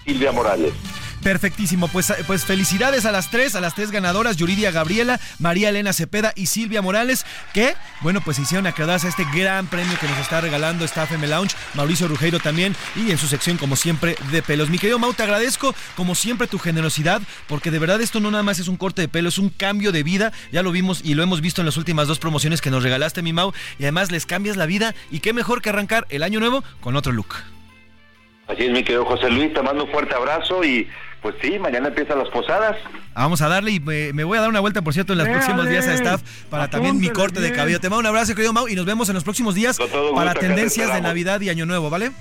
Silvia Morales. Perfectísimo, pues, pues felicidades a las tres, a las tres ganadoras, Yuridia Gabriela, María Elena Cepeda y Silvia Morales, que, bueno, pues hicieron acreedarse a este gran premio que nos está regalando Staff M Lounge, Mauricio Rugeiro también, y en su sección, como siempre, de pelos. Mi querido Mau, te agradezco, como siempre, tu generosidad, porque de verdad esto no nada más es un corte de pelo, es un cambio de vida, ya lo vimos y lo hemos visto en las últimas dos promociones que nos regalaste, mi Mau, y además les cambias la vida, y qué mejor que arrancar el año nuevo con otro look. Así es, mi querido José Luis, te mando un fuerte abrazo y pues sí, mañana empiezan las posadas. Vamos a darle y me, voy a dar una vuelta, por cierto, en los próximos días a staff para también mi corte de cabello. Te mando un abrazo, querido Mau, y nos vemos en los próximos días para tendencias de Navidad y Año Nuevo, ¿vale?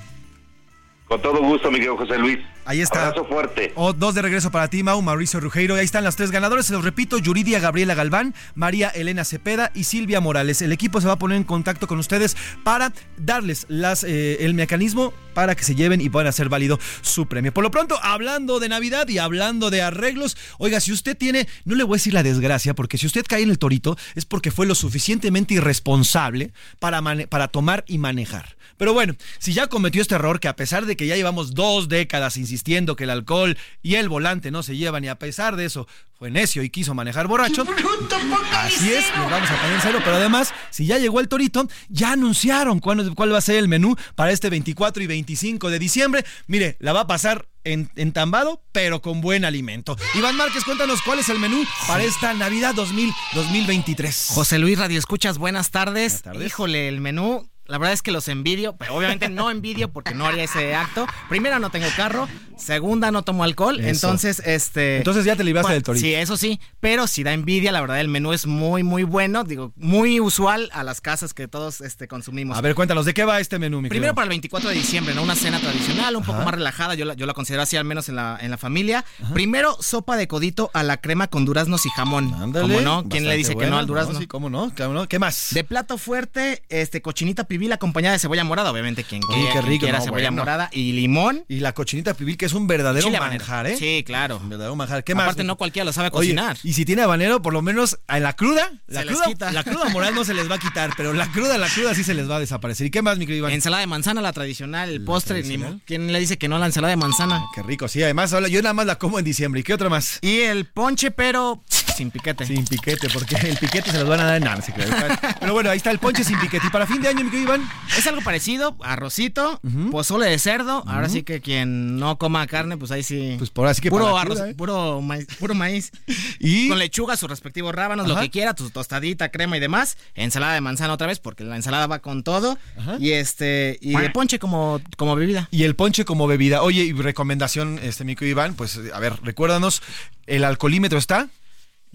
Con todo gusto, mi querido José Luis. Ahí está. Abrazo fuerte. O dos de regreso para ti, Mau, Mauricio Rugeiro. Ahí están las tres ganadores. Se los repito, Yuridia Gabriela Galván, María Elena Cepeda y Silvia Morales. El equipo se va a poner en contacto con ustedes para darles las, eh, el mecanismo para que se lleven y puedan hacer válido su premio. Por lo pronto, hablando de Navidad y hablando de arreglos, oiga, si usted tiene, no le voy a decir la desgracia, porque si usted cae en el torito es porque fue lo suficientemente irresponsable para, para tomar y manejar. Pero bueno, si ya cometió este error, que a pesar de que ya llevamos dos décadas insistiendo que el alcohol y el volante no se llevan, y a pesar de eso fue necio y quiso manejar borracho, así es, nos vamos a poner en cero. Pero además, si ya llegó el torito, ya anunciaron cuál, cuál va a ser el menú para este 24 y 25 de diciembre. Mire, la va a pasar entambado, pero con buen alimento. Iván Márquez, cuéntanos cuál es el menú para esta Navidad 2000, 2023. José Luis Radio Escuchas, buenas tardes. buenas tardes. Híjole, el menú la verdad es que los envidio, pero obviamente no envidio porque no haría ese acto. Primera, no tengo carro. Segunda, no tomo alcohol. Entonces, este. Entonces ya te libraste del torito. Sí, eso sí. Pero si da envidia, la verdad, el menú es muy, muy bueno. Digo, muy usual a las casas que todos este, consumimos. A ver, cuéntanos, ¿de qué va este menú, mi Primero para el 24 de diciembre, ¿no? Una cena tradicional, un poco más relajada. Yo la, yo la considero así, al menos en la, en la familia. Primero, sopa de codito a la crema con duraznos y jamón. Ándale, ¿Cómo no? ¿Quién le dice que no al durazno? sí, ¿cómo no? ¿Qué más? De plato fuerte, este, cochinita pibil acompañada de cebolla morada, obviamente quien, qué rico, quiera cebolla morada y limón. Y la cochinita pibil, que es un verdadero manjar, ¿eh? Sí, claro. Un verdadero manjar. ¿Qué Aparte, no cualquiera lo sabe cocinar. y si tiene habanero, por lo menos en la cruda, la cruda, la cruda moral no se les va a quitar, pero la cruda, la cruda sí se les va a desaparecer. ¿Y qué más, mi querido Iván? Ensalada de manzana, la tradicional, el postre. ¿Quién le dice que no la ensalada de manzana? Qué rico, sí. Además, yo nada más la como en diciembre. ¿Y qué otra más? Y el ponche, pero sin piquete. Sin piquete, porque el piquete se los van a dar en nada. Pero bueno, ahí está el ponche sin piquete. ¿Y para fin de año, mi querido Iván? Es algo parecido, arrocito, pozole de cerdo. Ahora sí que quien no coma carne, pues ahí sí. Pues por así que puro arroz, ¿eh? puro maíz, puro maíz. Y con lechuga, sus respectivos rábanos, lo Ajá. que quiera, tu tostadita, crema y demás. Ensalada de manzana otra vez, porque la ensalada va con todo. Y este, y de ponche como, como bebida. Y el ponche como bebida. Oye, y recomendación, este, mi querido Iván, pues a ver, recuérdanos, el alcoholímetro está.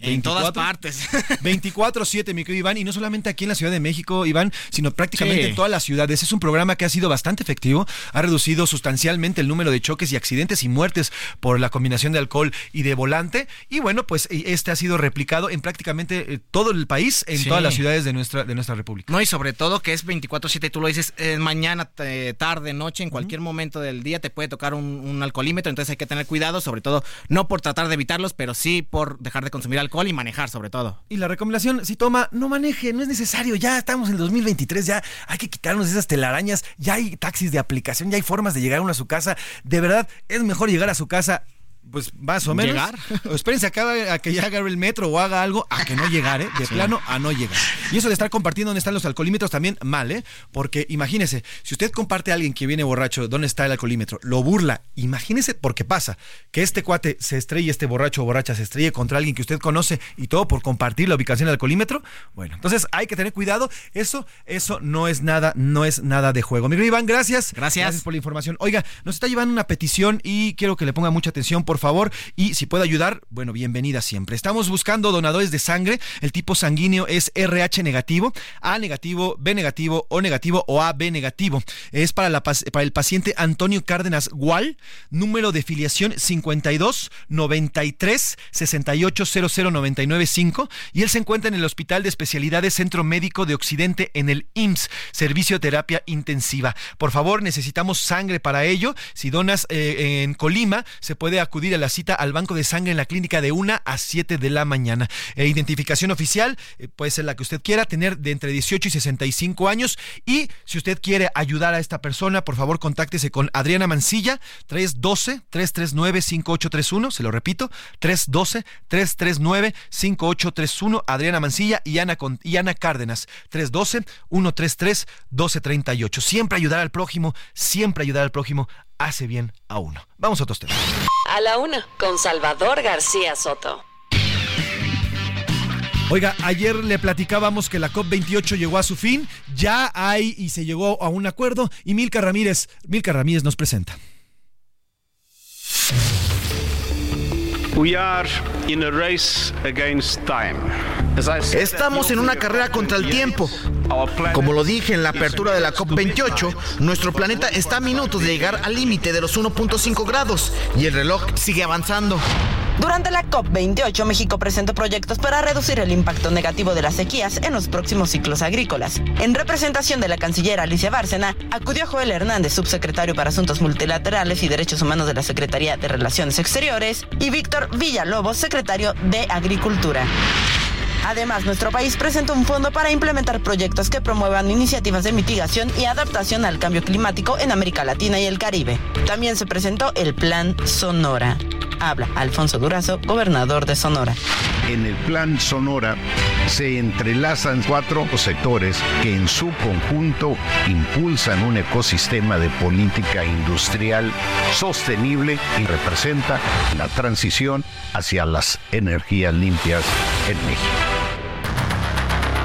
En todas partes. 24-7, mi querido Iván, y no solamente aquí en la Ciudad de México, Iván, sino prácticamente Sí. en todas las ciudades. Es un programa que ha sido bastante efectivo, ha reducido sustancialmente el número de choques y accidentes y muertes por la combinación de alcohol y de volante. Y bueno, pues y este ha sido replicado en prácticamente eh, todo el país, en Sí. todas las ciudades de nuestra, de nuestra república. No, y sobre todo que es 24-7, tú lo dices, eh, mañana, eh, tarde, noche, en cualquier momento del día te puede tocar un, un alcoholímetro, entonces hay que tener cuidado, sobre todo, no por tratar de evitarlos, pero sí por dejar de consumir alcohol y manejar, sobre todo. Y la recomendación, si toma, no maneje, no es necesario, ya estamos en el 2023, ya hay que quitarnos esas telarañas, ya hay taxis de aplicación, ya hay formas de llegar uno a su casa. De verdad, es mejor llegar a su casa. Pues más o menos. ¿Llegar? O espérense a, a que ya agarre el metro o haga algo, a que no llegar, ¿eh? De Sí. plano a no llegar. Y eso de estar compartiendo dónde están los alcoholímetros también mal, ¿eh? Porque imagínese, si usted comparte a alguien que viene borracho, ¿dónde está el alcoholímetro? Lo burla. Imagínese porque pasa que este cuate se estrelle, este borracho o borracha se estrelle contra alguien que usted conoce y todo por compartir la ubicación del alcoholímetro. Bueno, entonces hay que tener cuidado. Eso, eso no es nada, no es nada de juego. Mi Iván, gracias. Gracias. Gracias por la información. Oiga, nos está llevando una petición y quiero que le ponga mucha atención, por favor. Y si puede ayudar, bueno, bienvenida siempre. Estamos buscando donadores de sangre. El tipo sanguíneo es RH negativo, A negativo, B negativo, O negativo o AB negativo. Es para, el paciente Antonio Cárdenas Gual, número de filiación 52 93 68 00 99 5. Y él se encuentra en el Hospital de Especialidades Centro Médico de Occidente en el IMSS, Servicio Terapia Intensiva. Por favor, necesitamos sangre para ello. Si donas eh, en Colima, se puede acudir a la cita al banco de sangre en la clínica de 1 a 7 de la mañana. Eh, identificación oficial, eh, puede ser la que usted quiera, tener de entre 18 y 65 años. Y si usted quiere ayudar a esta persona, por favor, contáctese con Adriana Mancilla, 312-339-5831. Se lo repito, 312-339-5831. Adriana Mancilla y Ana, Con- y Ana Cárdenas, 312-133-1238. Siempre ayudar al prójimo, siempre ayudar al prójimo hace bien a uno. Vamos a otros temas. A la una, con Salvador García Soto. Oiga, ayer le platicábamos que la COP28 llegó a su fin, ya hay y se llegó a un acuerdo y Milka Ramírez, Milka Ramírez nos presenta. We are in a race against time. Estamos en una carrera contra el tiempo. Como lo dije en la apertura de la COP28, nuestro planeta está a minutos de llegar al límite de los 1.5 grados y el reloj sigue avanzando. Durante la COP28, México presentó proyectos para reducir el impacto negativo de las sequías en los próximos ciclos agrícolas. En representación de la canciller Alicia Bárcena, acudió Joel Hernández, subsecretario para Asuntos Multilaterales y Derechos Humanos de la Secretaría de Relaciones Exteriores, y Víctor Villalobos, secretario de Agricultura. Además, nuestro país presentó un fondo para implementar proyectos que promuevan iniciativas de mitigación y adaptación al cambio climático en América Latina y el Caribe. También se presentó el Plan Sonora. Habla Alfonso Durazo, gobernador de Sonora. En el plan Sonora se entrelazan cuatro sectores que en su conjunto impulsan un ecosistema de política industrial sostenible y representa la transición hacia las energías limpias en México.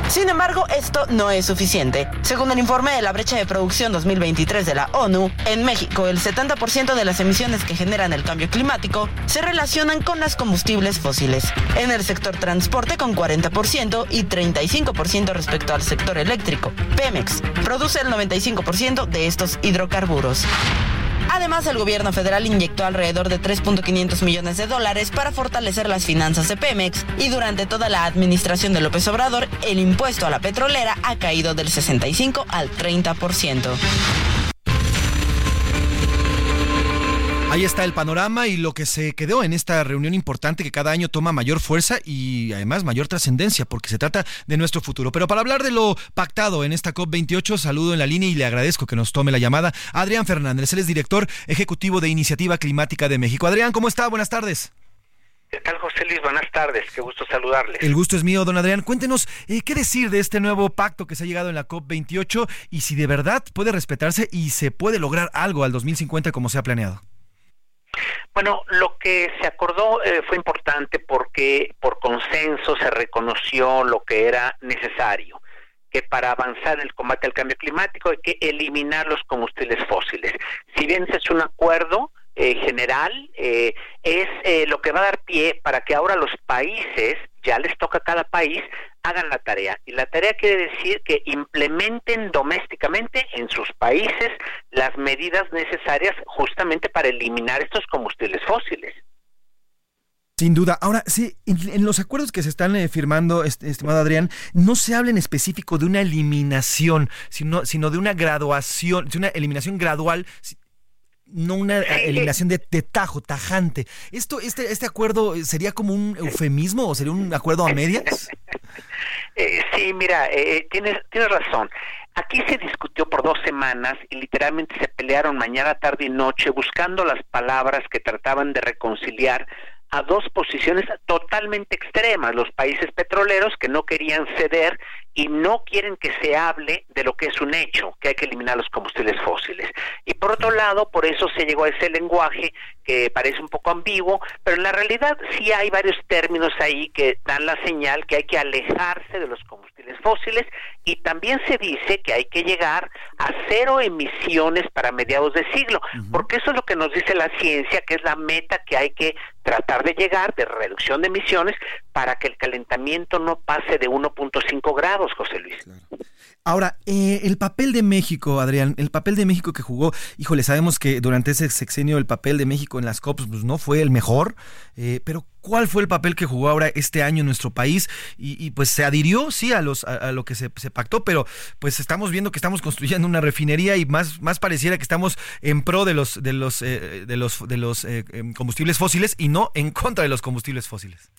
Sin embargo, esto no es suficiente. Según el informe de la brecha de producción 2023 de la ONU, en México el 70% de las emisiones que generan el cambio climático se relacionan con los combustibles fósiles. En el sector transporte con 40% y 35% respecto al sector eléctrico. Pemex produce el 95% de estos hidrocarburos. Además, el gobierno federal inyectó alrededor de 3.500 millones de dólares para fortalecer las finanzas de Pemex y durante toda la administración de López Obrador, el impuesto a la petrolera ha caído del 65 al 30%. Ahí está el panorama y lo que se quedó en esta reunión importante que cada año toma mayor fuerza y además mayor trascendencia porque se trata de nuestro futuro. Pero para hablar de lo pactado en esta COP28, saludo en la línea y le agradezco que nos tome la llamada Adrián Fernández. Él es director ejecutivo de Iniciativa Climática de México. Adrián, ¿cómo está? Buenas tardes. ¿Qué tal, José Luis? Buenas tardes, qué gusto saludarles. El gusto es mío, don Adrián. Cuéntenos, eh, ¿qué decir de este nuevo pacto que se ha llegado en la COP28 y si de verdad puede respetarse y se puede lograr algo al 2050 como se ha planeado? Bueno, lo que se acordó eh, fue importante porque por consenso se reconoció lo que era necesario, que para avanzar en el combate al cambio climático hay que eliminar los combustibles fósiles. Si bien ese es un acuerdo, eh, general eh, es eh, lo que va a dar pie para que ahora los países, ya les toca a cada país, hagan la tarea. Y la tarea quiere decir que implementen domésticamente en sus países las medidas necesarias justamente para eliminar estos combustibles fósiles. Sin duda. Ahora, sí, en, los acuerdos que se están firmando, estimado Adrián, no se habla en específico de una eliminación, sino, sino de una graduación, de una eliminación gradual no una eliminación de, tajo, tajante. ¿Esto, este, ¿Este acuerdo sería como un eufemismo o sería un acuerdo a medias? Eh, sí, mira, eh, tienes, tienes razón. Aquí se discutió por dos semanas y literalmente se pelearon mañana, tarde y noche buscando las palabras que trataban de reconciliar a dos posiciones totalmente extremas, los países petroleros que no querían ceder y no quieren que se hable de lo que es un hecho, que hay que eliminar los combustibles fósiles. Y por otro lado, por eso se llegó a ese lenguaje que parece un poco ambiguo, pero en la realidad sí hay varios términos ahí que dan la señal que hay que alejarse de los combustibles fósiles y también se dice que hay que llegar a cero emisiones para mediados de siglo, porque eso es lo que nos dice la ciencia, que es la meta que hay que tratar de llegar de reducción de emisiones para que el calentamiento no pase de 1.5 grados, José Luis. Ahora, eh, el papel de México, Adrián, el papel de México que jugó, híjole, sabemos que durante ese sexenio el papel de México en las COPs pues, no fue el mejor, eh, pero ¿cuál fue el papel que jugó ahora este año en nuestro país? Y, pues se adhirió, sí, a, los, a, lo que se, pactó, pero pues estamos viendo que estamos construyendo una refinería y más, pareciera que estamos en pro de los, de los, eh, de los, los em, combustibles fósiles y no en contra de los combustibles fósiles.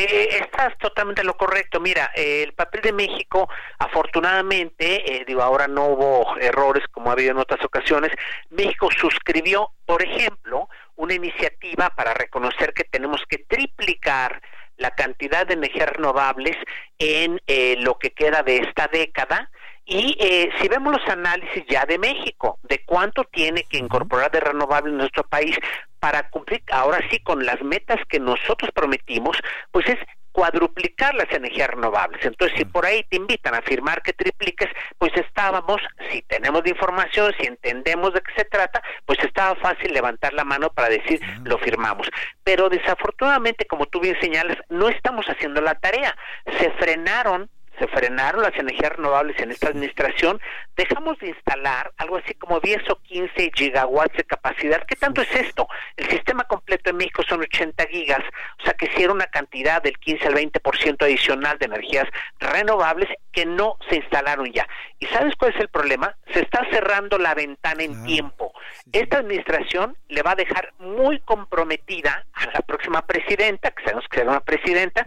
Eh, estás totalmente lo correcto. Mira, eh, el papel de México, afortunadamente, eh, digo, ahora no hubo errores como ha habido en otras ocasiones. México suscribió, por ejemplo, una iniciativa para reconocer que tenemos que triplicar la cantidad de energías renovables en eh, lo que queda de esta década y eh, si vemos los análisis ya de México, de cuánto tiene que incorporar de renovable en nuestro país para cumplir ahora sí con las metas que nosotros prometimos, pues es cuadruplicar las energías renovables. Entonces, si por ahí te invitan a afirmar que tripliques, pues estábamos, si tenemos información, si entendemos de qué se trata, pues estaba fácil levantar la mano para decir lo firmamos. Pero desafortunadamente, como tú bien señalas, no estamos haciendo la tarea. Se frenaron se frenaron las energías renovables en esta administración, dejamos de instalar algo así como 10 o 15 gigawatts de capacidad. ¿Qué tanto es esto? El sistema completo en México son 80 gigas, o sea que si era una cantidad del 15 al 20% adicional de energías renovables que no se instalaron ya. ¿Y sabes cuál es el problema? Se está cerrando la ventana en tiempo. Esta administración le va a dejar muy comprometida a la próxima presidenta, que sabemos que será una presidenta,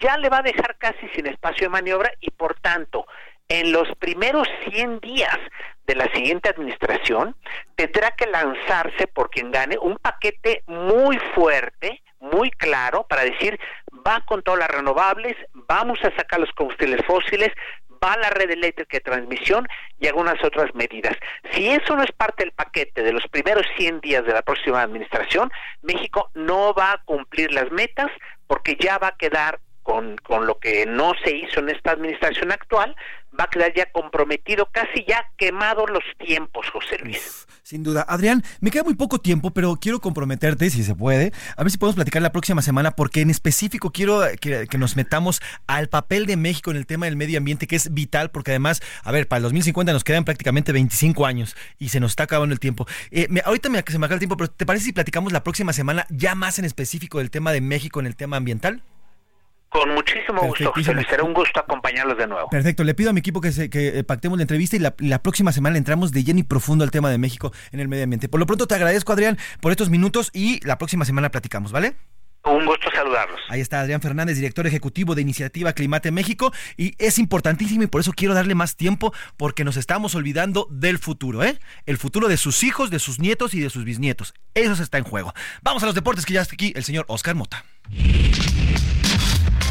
ya le va a dejar casi sin espacio de maniobra y por tanto, en los primeros 100 días de la siguiente administración, tendrá que lanzarse por quien gane un paquete muy fuerte, muy claro, para decir, va con todas las renovables, vamos a sacar los combustibles fósiles, va la red eléctrica de transmisión y algunas otras medidas. Si eso no es parte del paquete de los primeros 100 días de la próxima administración, México no va a cumplir las metas porque ya va a quedar con, con lo que no se hizo en esta administración actual, va a quedar ya comprometido, casi ya quemados los tiempos, José Luis. sin duda. Adrián, me queda muy poco tiempo, pero quiero comprometerte, si se puede, a ver si podemos platicar la próxima semana, porque en específico quiero que, nos metamos al papel de México en el tema del medio ambiente, que es vital, porque además, a ver, para el 2050 nos quedan prácticamente 25 años y se nos está acabando el tiempo. Eh, ahorita me, se me acaba el tiempo, pero ¿te parece si platicamos la próxima semana ya más en específico del tema de México en el tema ambiental? Con muchísimo gusto, Será un gusto acompañarlos de nuevo. Perfecto. Le pido a mi equipo que, se, que eh, pactemos la entrevista y la, próxima semana entramos de lleno y profundo al tema de México en el medio ambiente. Por lo pronto te agradezco, Adrián, por estos minutos y la próxima semana platicamos, ¿vale? Un gusto saludarlos. Ahí está Adrián Fernández, director ejecutivo de Iniciativa Climate México, y es importantísimo y por eso quiero darle más tiempo porque nos estamos olvidando del futuro, ¿eh? El futuro de sus hijos, de sus nietos y de sus bisnietos. Eso está en juego. Vamos a los deportes que ya está aquí el señor Oscar Mota.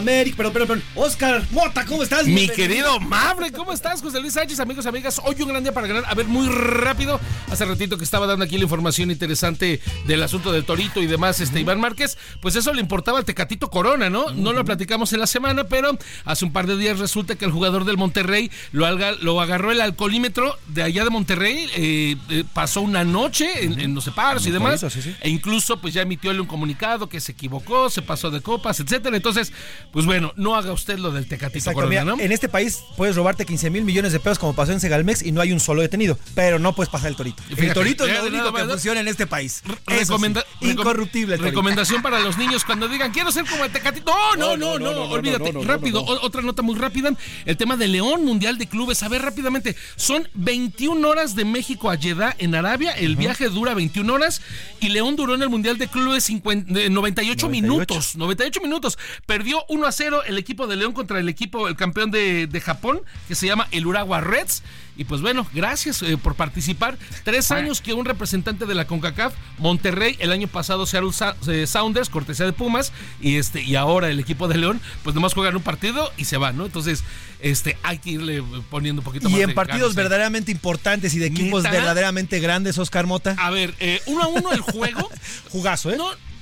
América, perdón, perdón, perdón. Oscar Mota, ¿cómo estás? Mi querido Mafre, ¿cómo estás? José Luis Sánchez, amigos, amigas. Hoy un gran día para ganar. A ver, muy rápido. Hace ratito que estaba dando aquí la información interesante del asunto del Torito y demás, este Iván Márquez. Pues eso le importaba al Tecatito Corona, ¿no? No lo platicamos en la semana, pero hace un par de días resulta que el jugador del Monterrey lo, lo agarró el alcoholímetro de allá de Monterrey. Eh, eh, pasó una noche en, los separos y demás. E incluso, pues ya emitió un comunicado que se equivocó, se pasó de copas, etcétera. Entonces, pues bueno, no haga usted lo del Tecatito Corona, ¿no? En este país puedes robarte 15 mil millones de pesos como pasó en Segalmex y no hay un solo detenido, pero no puedes pasar el torito. el torito es lo único que funciona en este país. Recomenda incorruptible. recomendación para los niños cuando digan quiero ser como el Tecatito. No, no, no, no, olvídate. rápido, otra nota muy rápida. El tema de León Mundial de Clubes. A ver, rápidamente. Son 21 horas de México a Jeddah en Arabia. El viaje dura 21 horas y León duró en el Mundial de Clubes 98, minutos. 98 minutos. Perdió 1 a 0 el equipo de León contra el equipo, el campeón de, Japón, que se llama el Urawa Reds. Y pues bueno, gracias eh, por participar. Tres años que un representante de la CONCACAF, Monterrey, el año pasado Seattle eh, Sounders, cortesía de Pumas, y este, y ahora el equipo de León, pues nomás juegan un partido y se van, ¿no? Entonces, este, hay que irle poniendo un poquito y más. Y en partidos verdaderamente importantes y de equipos verdaderamente grandes, Oscar Mota. A ver, eh, uno a uno el juego. Jugazo, ¿eh?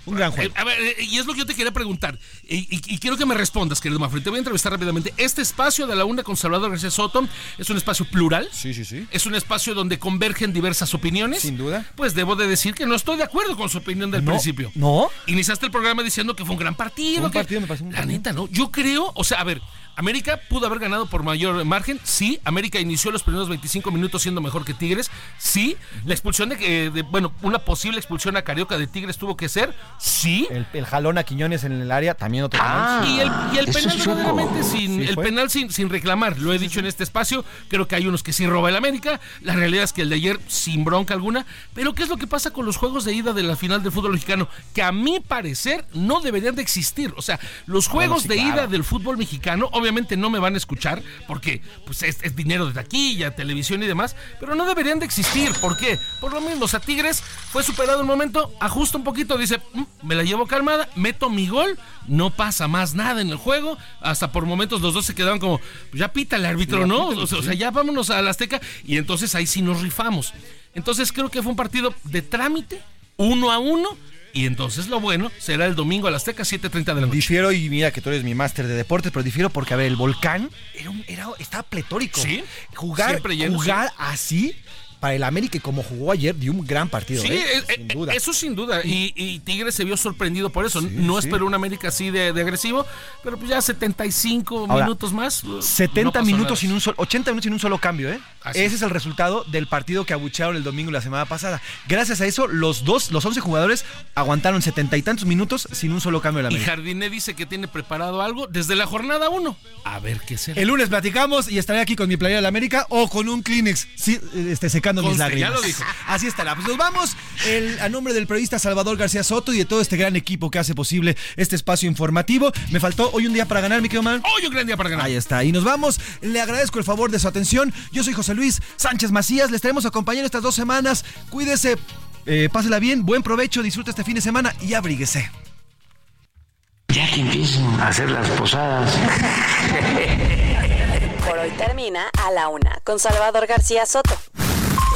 Un gran juego. A ver, y es lo que yo te quería preguntar. Y, quiero que me respondas, querido Mafre. Te voy a entrevistar rápidamente. Este espacio de la UNA con Salvador García Soto es un espacio plural. Sí, sí, sí. Es un espacio donde convergen diversas opiniones. Sin duda. Pues debo de decir que no estoy de acuerdo con su opinión del principio. ¿No? Iniciaste el programa diciendo que fue un gran partido. Un partido, me pasó un La neta, ¿no? Yo creo, o sea, a ver, América pudo haber ganado por mayor margen, sí. América inició los primeros 25 minutos siendo mejor que Tigres, sí. La expulsión de, de bueno, una posible expulsión a Carioca de Tigres tuvo que ser, sí. El, jalón a Quiñones en el área también otro. Ah, y el, y el penal verdaderamente sin, el penal sin, sin reclamar, lo he dicho en este espacio. Creo que hay unos que sí roba el América. La realidad es que el de ayer sin bronca alguna. Pero ¿qué es lo que pasa con los juegos de ida de la final del fútbol mexicano? Que a mi parecer no deberían de existir. O sea, los juegos de ida del fútbol mexicano, obviamente obviamente no me van a escuchar porque pues es, dinero de taquilla, televisión y demás, pero no deberían de existir. ¿Por qué? Por lo mismo, a Tigres fue superado un momento, ajusta un poquito, dice, mm, me la llevo calmada, meto mi gol, no pasa más nada en el juego, hasta por momentos los dos se quedaban como, pues ya pita el árbitro, ¿no? o sea, ya vámonos a la Azteca y entonces ahí sí nos rifamos. Entonces creo que fue un partido de trámite, uno a uno, y entonces lo bueno será el domingo a las Azteca, 7.30 de la noche. Difiero, y mira que tú eres mi máster de deportes, pero difiero porque, a ver, el volcán era, era estaba pletórico. Sí. Jugar, jugar así para el América y como jugó ayer, dio un gran partido. Sí, ¿eh? Eh, sin duda. eso sin duda. Y, Tigres se vio sorprendido por eso. no esperó un América así de, agresivo, pero pues ya 75 minutos más. 70 minutos sin un solo, 80 minutos sin un solo cambio, ¿eh? Ese es el resultado del partido que abuchearon el domingo la semana pasada. Gracias a eso, los dos, los 11 jugadores aguantaron 70 y tantos minutos sin un solo cambio de la América. Y Jardiné dice que tiene preparado algo desde la jornada 1. A ver qué será. El lunes platicamos y estaré aquí con mi playera de la América o con un Kleenex, sí, este, secando mis lágrimas. Ya lo dijo. Así estará. Pues nos vamos a nombre del periodista Salvador García Soto y de todo este gran equipo que hace posible este espacio informativo. Me faltó hoy un día para ganar, mi querido man. Hoy un gran día para ganar. Ahí está. Y nos vamos. Le agradezco el favor de su atención. Yo soy José Luis Sánchez Macías. Les estaremos acompañando estas dos semanas. Cuídese, eh, pásela bien, buen provecho, disfrute este fin de semana y abríguese. Ya que empiecen a hacer las posadas. Por hoy termina a la una con Salvador García Soto.